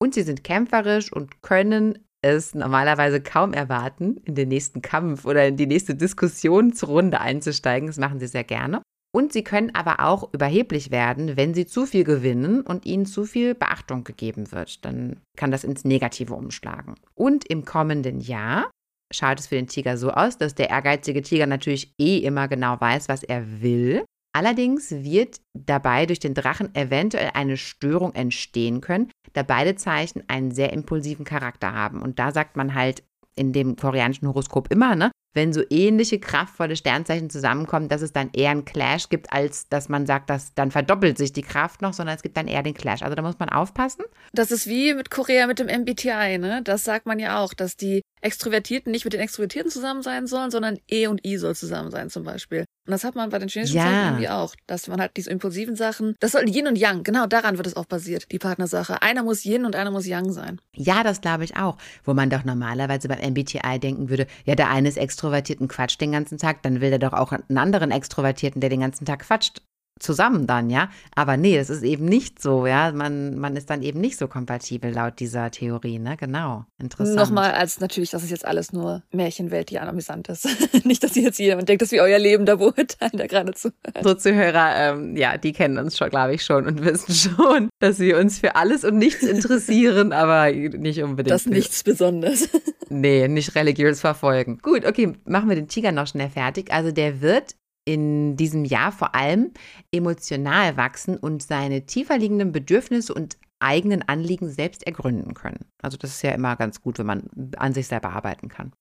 Und sie sind kämpferisch und können es normalerweise kaum erwarten, in den nächsten Kampf oder in die nächste Diskussionsrunde einzusteigen. Das machen sie sehr gerne. Und sie können aber auch überheblich werden, wenn sie zu viel gewinnen und ihnen zu viel Beachtung gegeben wird. Dann kann das ins Negative umschlagen. Und im kommenden Jahr schaut es für den Tiger so aus, dass der ehrgeizige Tiger natürlich eh immer genau weiß, was er will. Allerdings wird dabei durch den Drachen eventuell eine Störung entstehen können, da beide Zeichen einen sehr impulsiven Charakter haben. Und da sagt man halt in dem koreanischen Horoskop immer, ne, wenn so ähnliche kraftvolle Sternzeichen zusammenkommen, dass es dann eher einen Clash gibt, als dass man sagt, dass dann verdoppelt sich die Kraft noch, sondern es gibt dann eher den Clash. Also da muss man aufpassen. Das ist wie mit Korea mit dem MBTI, ne? Das sagt man ja auch, dass die Extrovertierten nicht mit den Extrovertierten zusammen sein sollen, sondern E und I soll zusammen sein zum Beispiel. Und das hat man bei den chinesischen Ja. Zeichen irgendwie auch, dass man halt diese impulsiven Sachen, das soll Yin und Yang, genau daran wird es auch basiert, die Partnersache. Einer muss Yin und einer muss Yang sein. Ja, das glaube ich auch. Wo man doch normalerweise beim MBTI denken würde, ja, der eine ist extrovertiert und quatscht den ganzen Tag, dann will der doch auch einen anderen Extrovertierten, der den ganzen Tag quatscht, zusammen dann, ja. Aber nee, das ist eben nicht so, ja. Man, man ist dann eben nicht so kompatibel laut dieser Theorie, ne? Genau. Interessant. Nochmal als natürlich, das ist jetzt alles nur Märchenwelt, die amüsant ist. nicht, dass jetzt jemand denkt, dass wir euer Leben da beurteilen, da gerade zu. Unsere Zuhörer, ähm, ja, die kennen uns schon, glaube ich, schon und wissen schon, dass wir uns für alles und nichts interessieren, aber nicht unbedingt. Das nichts Besonderes. Nee, nicht religiös verfolgen. Gut, okay, machen wir den Tiger noch schnell fertig. Also der wird in diesem Jahr vor allem emotional wachsen und seine tiefer liegenden Bedürfnisse und eigenen Anliegen selbst ergründen können. Also das ist ja immer ganz gut, wenn man an sich selber arbeiten kann.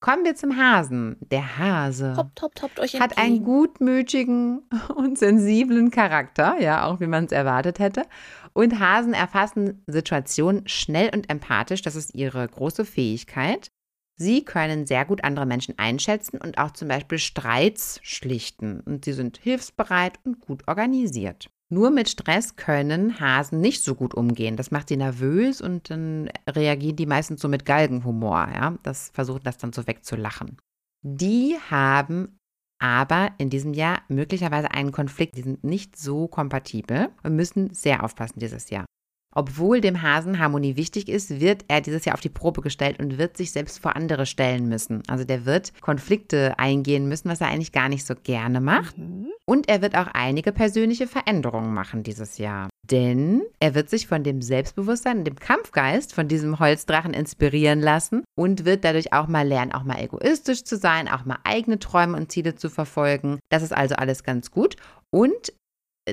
Kommen wir zum Hasen. Der Hase Hoppt, hoppt, hoppt euch hat einen gutmütigen und sensiblen Charakter, ja, auch wie man es erwartet hätte. Und Hasen erfassen Situationen schnell und empathisch, das ist ihre große Fähigkeit. Sie können sehr gut andere Menschen einschätzen und auch zum Beispiel Streits schlichten. Und sie sind hilfsbereit und gut organisiert. Nur mit Stress können Hasen nicht so gut umgehen. Das macht sie nervös und dann reagieren die meistens so mit Galgenhumor. Ja? Das versuchen das dann so wegzulachen. Die haben aber in diesem Jahr möglicherweise einen Konflikt. Die sind nicht so kompatibel und müssen sehr aufpassen dieses Jahr. Obwohl dem Hasen Harmonie wichtig ist, wird er dieses Jahr auf die Probe gestellt und wird sich selbst vor andere stellen müssen. Also der wird Konflikte eingehen müssen, was er eigentlich gar nicht so gerne macht. Mhm. Und er wird auch einige persönliche Veränderungen machen dieses Jahr. Denn er wird sich von dem Selbstbewusstsein und dem Kampfgeist von diesem Holzdrachen inspirieren lassen und wird dadurch auch mal lernen, auch mal egoistisch zu sein, auch mal eigene Träume und Ziele zu verfolgen. Das ist also alles ganz gut. Und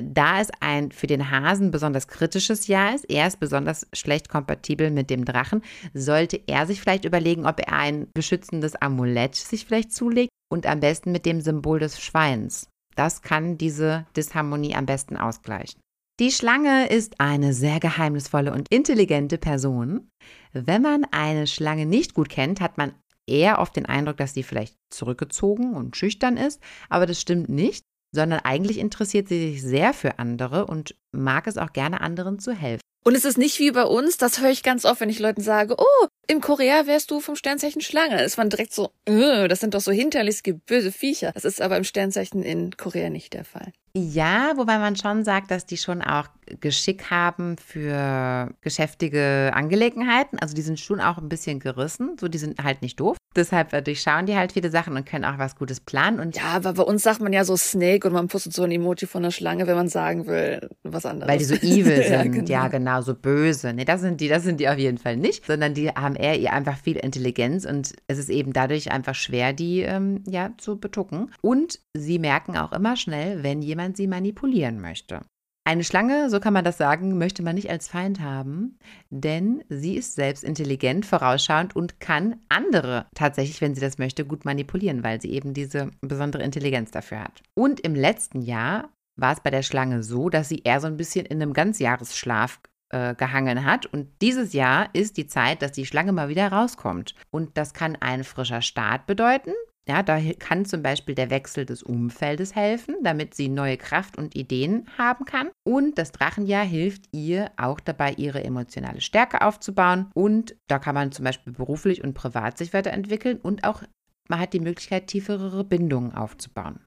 da es ein für den Hasen besonders kritisches Jahr ist, er ist besonders schlecht kompatibel mit dem Drachen, sollte er sich vielleicht überlegen, ob er ein beschützendes Amulett sich vielleicht zulegt und am besten mit dem Symbol des Schweins. Das kann diese Disharmonie am besten ausgleichen. Die Schlange ist eine sehr geheimnisvolle und intelligente Person. Wenn man eine Schlange nicht gut kennt, hat man eher oft den Eindruck, dass sie vielleicht zurückgezogen und schüchtern ist, aber das stimmt nicht, sondern eigentlich interessiert sie sich sehr für andere und mag es auch gerne anderen zu helfen. Und es ist nicht wie bei uns, das höre ich ganz oft, wenn ich Leuten sage, oh, im Korea wärst du vom Sternzeichen Schlange. Ist man direkt so, "Äh, das sind doch so hinterlistige, böse Viecher. Das ist aber im Sternzeichen in Korea nicht der Fall. Ja, wobei man schon sagt, dass die schon auch Geschick haben für geschäftige Angelegenheiten. Also die sind schon auch ein bisschen gerissen. So, die sind halt nicht doof. Deshalb äh, durchschauen die halt viele Sachen und können auch was Gutes planen. Und ja, aber bei uns sagt man ja so Snake und man postet so ein Emoji von einer Schlange, wenn man sagen will, was anderes. Weil die so evil sind. ja, genau. ja, genau, so böse. Nee, das sind die, das sind die auf jeden Fall nicht, sondern die haben eher einfach viel Intelligenz und es ist eben dadurch einfach schwer, die ähm, ja zu betucken. Und sie merken auch immer schnell, wenn jemand sie manipulieren möchte. Eine Schlange, so kann man das sagen, möchte man nicht als Feind haben, denn sie ist selbst intelligent, vorausschauend und kann andere tatsächlich, wenn sie das möchte, gut manipulieren, weil sie eben diese besondere Intelligenz dafür hat. Und im letzten Jahr war es bei der Schlange so, dass sie eher so ein bisschen in einem Ganzjahresschlaf äh, gehangen hat. Und dieses Jahr ist die Zeit, dass die Schlange mal wieder rauskommt. Und das kann ein frischer Start bedeuten. Ja, da kann zum Beispiel der Wechsel des Umfeldes helfen, damit sie neue Kraft und Ideen haben kann. Und das Drachenjahr hilft ihr auch dabei, ihre emotionale Stärke aufzubauen. Und da kann man zum Beispiel beruflich und privat sich weiterentwickeln und auch man hat die Möglichkeit, tiefere Bindungen aufzubauen.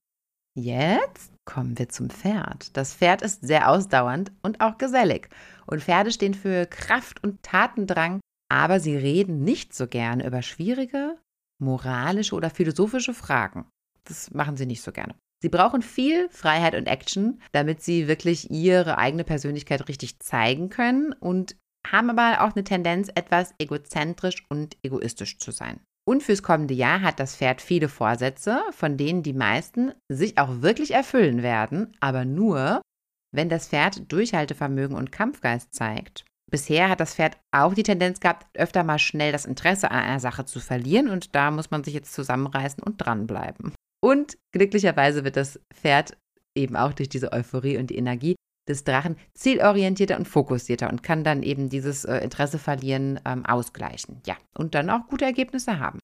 Jetzt kommen wir zum Pferd. Das Pferd ist sehr ausdauernd und auch gesellig. Und Pferde stehen für Kraft und Tatendrang, aber sie reden nicht so gerne über schwierige moralische oder philosophische Fragen. Das machen sie nicht so gerne. Sie brauchen viel Freiheit und Action, damit sie wirklich ihre eigene Persönlichkeit richtig zeigen können und haben aber auch eine Tendenz, etwas egozentrisch und egoistisch zu sein. Und fürs kommende Jahr hat das Pferd viele Vorsätze, von denen die meisten sich auch wirklich erfüllen werden, aber nur, wenn das Pferd Durchhaltevermögen und Kampfgeist zeigt. Bisher hat das Pferd auch die Tendenz gehabt, öfter mal schnell das Interesse an einer Sache zu verlieren und da muss man sich jetzt zusammenreißen und dranbleiben. Und glücklicherweise wird das Pferd eben auch durch diese Euphorie und die Energie des Drachen zielorientierter und fokussierter und kann dann eben dieses äh, Interesse verlieren ähm, ausgleichen. Ja, und dann auch gute Ergebnisse haben.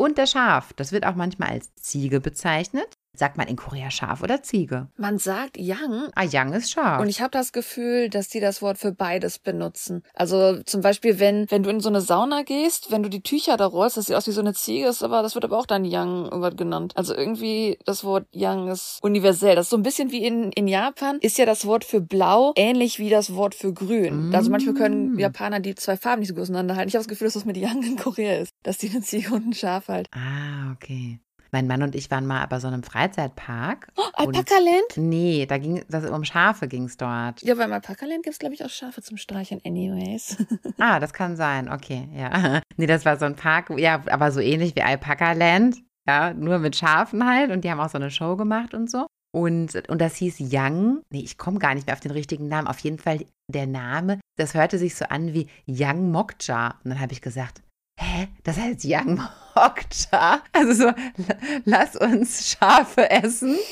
Und der Schaf, das wird auch manchmal als Ziege bezeichnet. Sagt man in Korea Schaf oder Ziege? Man sagt Yang. Ah, Yang ist Schaf. Und ich habe das Gefühl, dass die das Wort für beides benutzen. Also zum Beispiel, wenn, wenn du in so eine Sauna gehst, wenn du die Tücher da rollst, das sieht aus wie so eine Ziege, ist aber, das wird aber auch dann Yang genannt. Also irgendwie das Wort Yang ist universell. Das ist so ein bisschen wie in, in Japan, ist ja das Wort für blau ähnlich wie das Wort für grün. Mm. Also manchmal können mm. Japaner die zwei Farben nicht so gut auseinanderhalten. Ich habe das Gefühl, dass das mit Yang in Korea ist. Dass die eine Ziege und ein Schaf halt. Ah, okay. Mein Mann und ich waren mal bei so einem Freizeitpark. Oh, Alpaka-Land? Nee, da ging das um Schafe ging es dort. Ja, beim Alpaka-Land gibt es, glaube ich, auch Schafe zum Streicheln, anyways. ah, das kann sein, okay, ja. nee, das war so ein Park, ja, aber so ähnlich wie Alpaka-Land. Ja, nur mit Schafen halt. Und die haben auch so eine Show gemacht und so. Und, und das hieß Young. Nee, ich komme gar nicht mehr auf den richtigen Namen. Auf jeden Fall der Name, das hörte sich so an wie Young Mokja. Und dann habe ich gesagt, hä, das heißt Young Mokja? Also so, lass uns Schafe essen.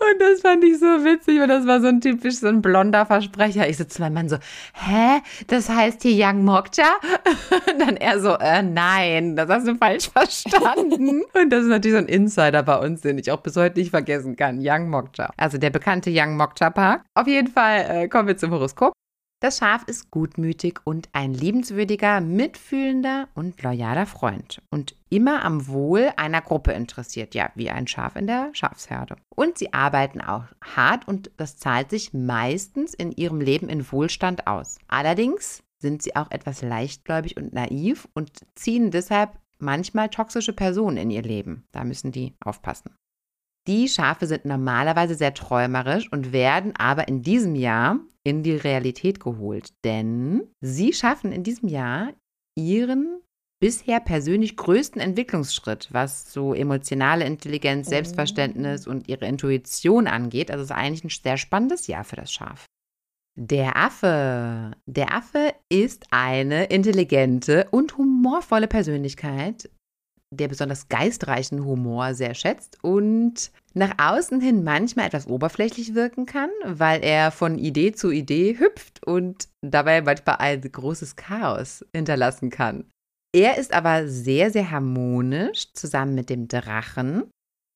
Und das fand ich so witzig, weil das war so ein typisch, so ein blonder Versprecher. Ich so zu meinem Mann so, hä, das heißt hier Young Mokja? Und dann er so, äh, nein, das hast du falsch verstanden. Und das ist natürlich so ein Insider bei uns, den ich auch bis heute nicht vergessen kann. Young Mokja. Also der bekannte Young Mokja Park. Auf jeden Fall äh, kommen wir zum Horoskop. Das Schaf ist gutmütig und ein liebenswürdiger, mitfühlender und loyaler Freund und immer am Wohl einer Gruppe interessiert, ja, wie ein Schaf in der Schafsherde. Und sie arbeiten auch hart und das zahlt sich meistens in ihrem Leben in Wohlstand aus. Allerdings sind sie auch etwas leichtgläubig und naiv und ziehen deshalb manchmal toxische Personen in ihr Leben. Da müssen die aufpassen. Die Schafe sind normalerweise sehr träumerisch und werden aber in diesem Jahr in die Realität geholt, denn sie schaffen in diesem Jahr ihren bisher persönlich größten Entwicklungsschritt, was so emotionale Intelligenz, oh. Selbstverständnis und ihre Intuition angeht. Also es ist eigentlich ein sehr spannendes Jahr für das Schaf. Der Affe. Der Affe ist eine intelligente und humorvolle Persönlichkeit, der besonders geistreichen Humor sehr schätzt und nach außen hin manchmal etwas oberflächlich wirken kann, weil er von Idee zu Idee hüpft und dabei manchmal ein großes Chaos hinterlassen kann. Er ist aber sehr, sehr harmonisch zusammen mit dem Drachen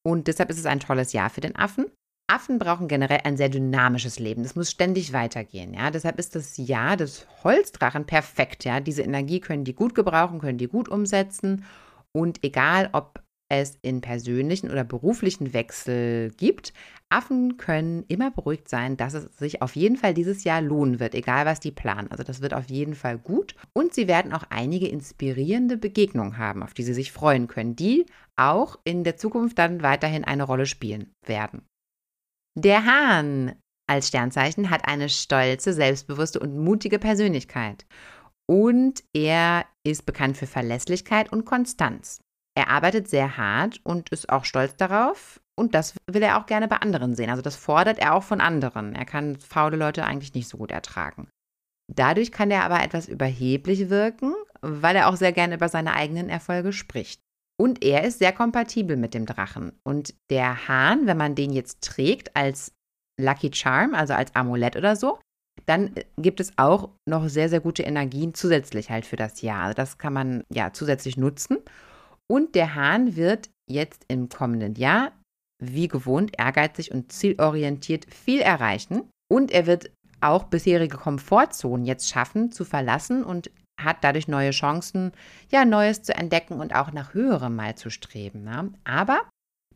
und deshalb ist es ein tolles Jahr für den Affen. Affen brauchen generell ein sehr dynamisches Leben. Das muss ständig weitergehen, ja. Deshalb ist das Jahr des Holzdrachen perfekt, ja. Diese Energie können die gut gebrauchen, können die gut umsetzen und egal, ob es in persönlichen oder beruflichen Wechsel gibt, Affen können immer beruhigt sein, dass es sich auf jeden Fall dieses Jahr lohnen wird, egal was die planen. Also das wird auf jeden Fall gut. Und sie werden auch einige inspirierende Begegnungen haben, auf die sie sich freuen können, die auch in der Zukunft dann weiterhin eine Rolle spielen werden. Der Hahn als Sternzeichen hat eine stolze, selbstbewusste und mutige Persönlichkeit. Und er ist bekannt für Verlässlichkeit und Konstanz. Er arbeitet sehr hart und ist auch stolz darauf. Und das will er auch gerne bei anderen sehen. Also das fordert er auch von anderen. Er kann faule Leute eigentlich nicht so gut ertragen. Dadurch kann er aber etwas überheblich wirken, weil er auch sehr gerne über seine eigenen Erfolge spricht. Und er ist sehr kompatibel mit dem Drachen. Und der Hahn, wenn man den jetzt trägt als Lucky Charm, also als Amulett oder so, dann äh, gibt es auch noch sehr, sehr gute Energien zusätzlich halt für das Jahr. Also das kann man ja zusätzlich nutzen. Und der Hahn wird jetzt im kommenden Jahr, wie gewohnt, ehrgeizig und zielorientiert viel erreichen. Und er wird auch bisherige Komfortzonen jetzt schaffen zu verlassen und hat dadurch neue Chancen, ja, Neues zu entdecken und auch nach höherem mal zu streben. Ne? Aber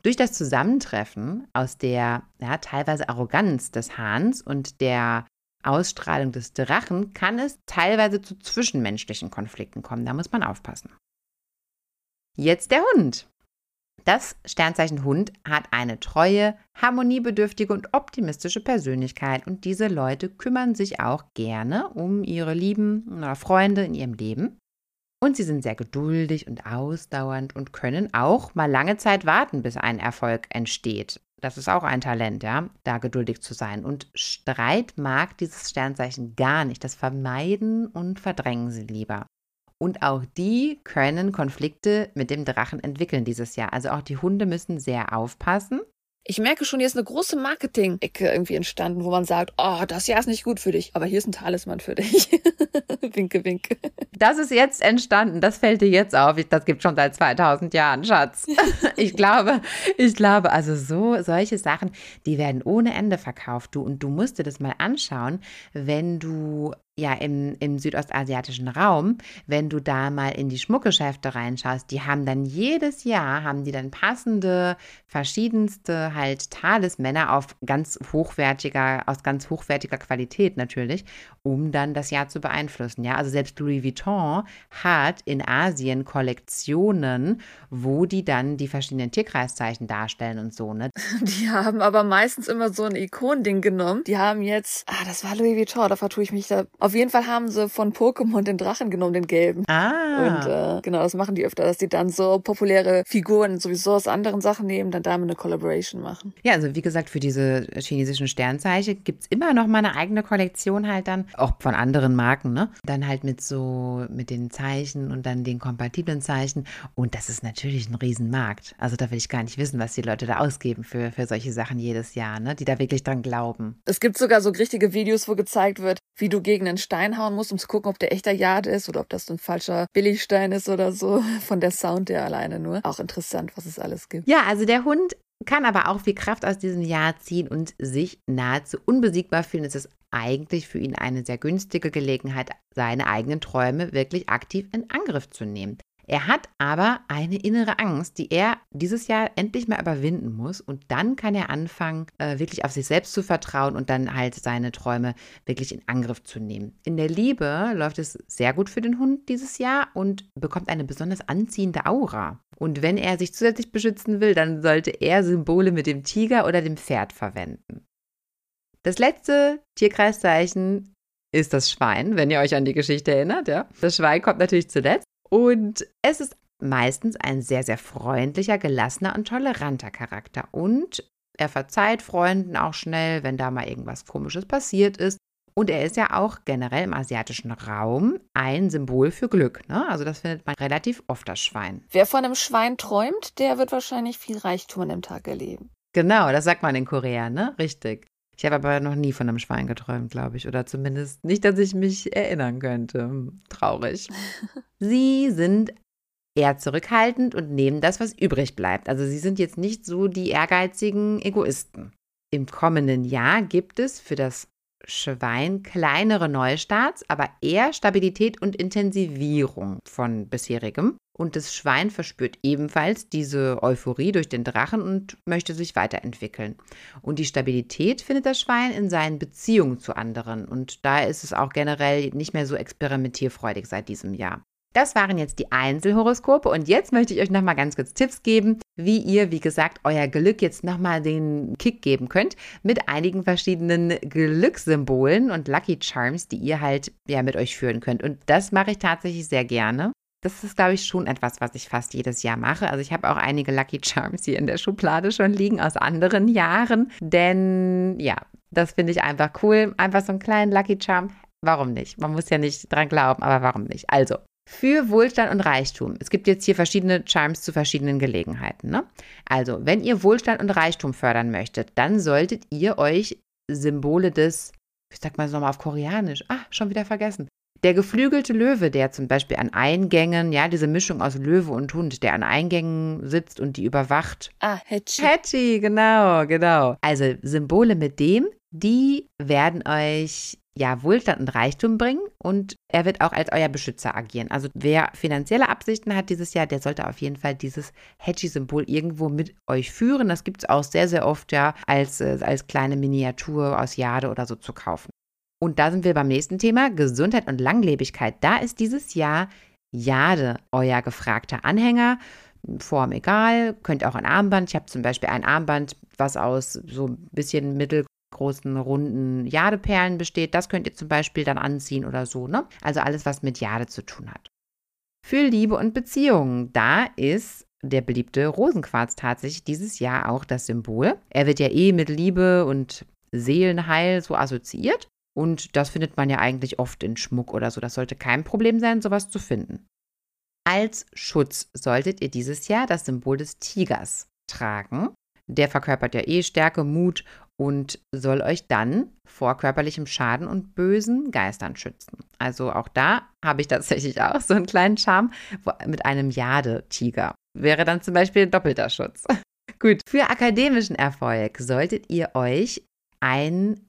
durch das Zusammentreffen aus der ja, teilweise Arroganz des Hahns und der Ausstrahlung des Drachen kann es teilweise zu zwischenmenschlichen Konflikten kommen. Da muss man aufpassen. Jetzt der Hund. Das Sternzeichen Hund hat eine treue, harmoniebedürftige und optimistische Persönlichkeit und diese Leute kümmern sich auch gerne um ihre Lieben oder Freunde in ihrem Leben. Und sie sind sehr geduldig und ausdauernd und können auch mal lange Zeit warten, bis ein Erfolg entsteht. Das ist auch ein Talent, ja, da geduldig zu sein. Und Streit mag dieses Sternzeichen gar nicht. Das vermeiden und verdrängen sie lieber. Und auch die können Konflikte mit dem Drachen entwickeln dieses Jahr. Also auch die Hunde müssen sehr aufpassen. Ich merke schon, hier ist eine große Marketing-Ecke irgendwie entstanden, wo man sagt, oh, das Jahr ist nicht gut für dich, aber hier ist ein Talisman für dich. winke, winke. Das ist jetzt entstanden, das fällt dir jetzt auf. Das gibt schon seit 2000 Jahren, Schatz. Ich glaube, ich glaube, also so, solche Sachen, die werden ohne Ende verkauft, du. Und du musst dir das mal anschauen, wenn du ja im, im südostasiatischen Raum, wenn du da mal in die Schmuckgeschäfte reinschaust, die haben dann jedes Jahr, haben die dann passende, verschiedenste halt Talismänner auf ganz hochwertiger, aus ganz hochwertiger Qualität natürlich, um dann das Jahr zu beeinflussen. Ja, also selbst Louis Vuitton hat in Asien Kollektionen, wo die dann die verschiedenen Tierkreiszeichen darstellen und so, ne? Die haben aber meistens immer so ein Ikonding genommen. Die haben jetzt, ah, das war Louis Vuitton, da vertue ich mich da auf jeden Fall haben sie von Pokémon den Drachen genommen, den gelben. Ah. Und äh, genau, das machen die öfter, dass die dann so populäre Figuren sowieso aus anderen Sachen nehmen, dann damit eine Collaboration machen. Ja, also wie gesagt, für diese chinesischen Sternzeichen gibt es immer noch mal eine eigene Kollektion halt dann, auch von anderen Marken, ne? Dann halt mit so, mit den Zeichen und dann den kompatiblen Zeichen. Und das ist natürlich ein Riesenmarkt. Also da will ich gar nicht wissen, was die Leute da ausgeben für, für solche Sachen jedes Jahr, ne? Die da wirklich dran glauben. Es gibt sogar so richtige Videos, wo gezeigt wird, wie du gegen einen Stein hauen musst, um zu gucken, ob der echter Jade ist oder ob das ein falscher Billigstein ist oder so. Von der Sound der alleine nur. Auch interessant, was es alles gibt. Ja, also der Hund kann aber auch viel Kraft aus diesem Jahr ziehen und sich nahezu unbesiegbar fühlen. Es ist eigentlich für ihn eine sehr günstige Gelegenheit, seine eigenen Träume wirklich aktiv in Angriff zu nehmen. Er hat aber eine innere Angst, die er dieses Jahr endlich mal überwinden muss. Und dann kann er anfangen, äh, wirklich auf sich selbst zu vertrauen und dann halt seine Träume wirklich in Angriff zu nehmen. In der Liebe läuft es sehr gut für den Hund dieses Jahr und bekommt eine besonders anziehende Aura. Und wenn er sich zusätzlich beschützen will, dann sollte er Symbole mit dem Tiger oder dem Pferd verwenden. Das letzte Tierkreiszeichen ist das Schwein, wenn ihr euch an die Geschichte erinnert. Ja? Das Schwein kommt natürlich zuletzt. Und es ist meistens ein sehr, sehr freundlicher, gelassener und toleranter Charakter. Und er verzeiht Freunden auch schnell, wenn da mal irgendwas Komisches passiert ist. Und er ist ja auch generell im asiatischen Raum ein Symbol für Glück. Ne? Also das findet man relativ oft, das Schwein. Wer von einem Schwein träumt, der wird wahrscheinlich viel Reichtum an dem Tag erleben. Genau, das sagt man in Korea, ne? Richtig. Ich habe aber noch nie von einem Schwein geträumt, glaube ich. Oder zumindest nicht, dass ich mich erinnern könnte. Traurig. Sie sind eher zurückhaltend und nehmen das, was übrig bleibt. Also sie sind jetzt nicht so die ehrgeizigen Egoisten. Im kommenden Jahr gibt es für das Schwein kleinere Neustarts, aber eher Stabilität und Intensivierung von bisherigem. Und das Schwein verspürt ebenfalls diese Euphorie durch den Drachen und möchte sich weiterentwickeln. Und die Stabilität findet das Schwein in seinen Beziehungen zu anderen. Und da ist es auch generell nicht mehr so experimentierfreudig seit diesem Jahr. Das waren jetzt die Einzelhoroskope und jetzt möchte ich euch nochmal ganz kurz Tipps geben, wie ihr, wie gesagt, euer Glück jetzt nochmal den Kick geben könnt mit einigen verschiedenen Glückssymbolen und Lucky Charms, die ihr halt ja mit euch führen könnt. Und das mache ich tatsächlich sehr gerne. Das ist, glaube ich, schon etwas, was ich fast jedes Jahr mache. Also ich habe auch einige Lucky Charms hier in der Schublade schon liegen aus anderen Jahren. Denn ja, das finde ich einfach cool. Einfach so einen kleinen Lucky Charm. Warum nicht? Man muss ja nicht dran glauben, aber warum nicht? Also, für Wohlstand und Reichtum. Es gibt jetzt hier verschiedene Charms zu verschiedenen Gelegenheiten. Ne? Also, wenn ihr Wohlstand und Reichtum fördern möchtet, dann solltet ihr euch Symbole des, ich sag mal nochmal auf Koreanisch, ah, schon wieder vergessen, der geflügelte Löwe, der zum Beispiel an Eingängen, ja, diese Mischung aus Löwe und Hund, der an Eingängen sitzt und die überwacht. Ah, Hetchi. Hetchi, genau, genau. Also Symbole mit dem, die werden euch ja Wohlstand und Reichtum bringen und er wird auch als euer Beschützer agieren. Also wer finanzielle Absichten hat dieses Jahr, der sollte auf jeden Fall dieses Hedgie-Symbol irgendwo mit euch führen. Das gibt es auch sehr, sehr oft ja als, äh, als kleine Miniatur aus Jade oder so zu kaufen. Und da sind wir beim nächsten Thema, Gesundheit und Langlebigkeit. Da ist dieses Jahr Jade euer gefragter Anhänger. Form egal, könnt auch ein Armband. Ich habe zum Beispiel ein Armband, was aus so ein bisschen mittelgroßen, runden Jadeperlen besteht. Das könnt ihr zum Beispiel dann anziehen oder so. Ne? Also alles, was mit Jade zu tun hat. Für Liebe und Beziehungen, da ist der beliebte Rosenquarz tatsächlich dieses Jahr auch das Symbol. Er wird ja eh mit Liebe und Seelenheil so assoziiert. Und das findet man ja eigentlich oft in Schmuck oder so. Das sollte kein Problem sein, sowas zu finden. Als Schutz solltet ihr dieses Jahr das Symbol des Tigers tragen. Der verkörpert ja eh Stärke, Mut und soll euch dann vor körperlichem Schaden und bösen Geistern schützen. Also auch da habe ich tatsächlich auch so einen kleinen Charme mit einem Jade-Tiger. Wäre dann zum Beispiel doppelter Schutz. Gut, für akademischen Erfolg solltet ihr euch ein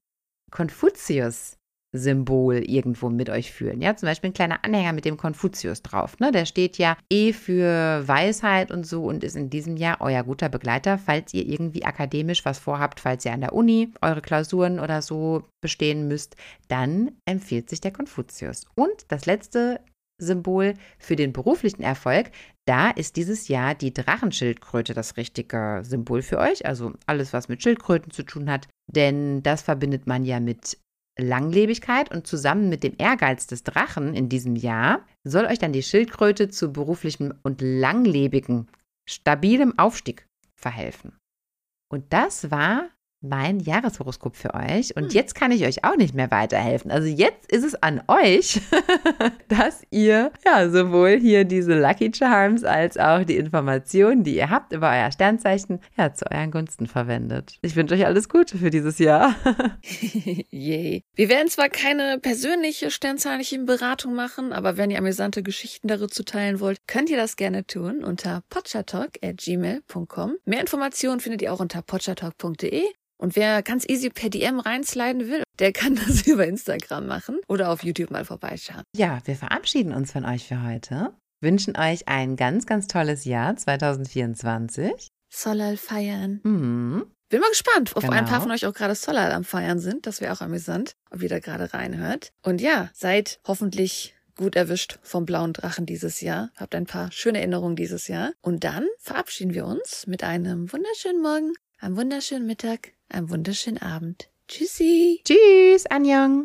Konfuzius Symbol irgendwo mit euch führen. Ja, zum Beispiel ein kleiner Anhänger mit dem Konfuzius drauf. Ne? Der steht ja eh für Weisheit und so und ist in diesem Jahr euer guter Begleiter, falls ihr irgendwie akademisch was vorhabt, falls ihr an der Uni eure Klausuren oder so bestehen müsst, dann empfiehlt sich der Konfuzius. Und das letzte Symbol für den beruflichen Erfolg, da ist dieses Jahr die Drachenschildkröte das richtige Symbol für euch. Also alles, was mit Schildkröten zu tun hat. Denn das verbindet man ja mit Langlebigkeit und zusammen mit dem Ehrgeiz des Drachen in diesem Jahr soll euch dann die Schildkröte zu beruflichem und langlebigen, stabilem Aufstieg verhelfen. Und das war mein Jahreshoroskop für euch. Und hm. jetzt kann ich euch auch nicht mehr weiterhelfen. Also jetzt ist es an euch, dass ihr ja sowohl hier diese Lucky Charms als auch die Informationen, die ihr habt über euer Sternzeichen, ja, zu euren Gunsten verwendet. Ich wünsche euch alles Gute für dieses Jahr. Yay. Wir werden zwar keine persönliche sternzeitliche Beratung machen, aber wenn ihr amüsante Geschichten dazu teilen wollt, könnt ihr das gerne tun unter potchatalk.gmail.com. Mehr Informationen findet ihr auch unter potchatalk.de und wer ganz easy per DM reinsliden will, der kann das über Instagram machen oder auf YouTube mal vorbeischauen. Ja, wir verabschieden uns von euch für heute. Wünschen euch ein ganz, ganz tolles Jahr 2024. Solal feiern. Mhm. Bin mal gespannt, ob genau. ein paar von euch auch gerade Solal am Feiern sind. Das wäre auch amüsant, ob ihr da gerade reinhört. Und ja, seid hoffentlich gut erwischt vom blauen Drachen dieses Jahr. Habt ein paar schöne Erinnerungen dieses Jahr. Und dann verabschieden wir uns mit einem wunderschönen Morgen, einem wunderschönen Mittag, einen wunderschönen Abend. Tschüssi. Tschüss, Anjong.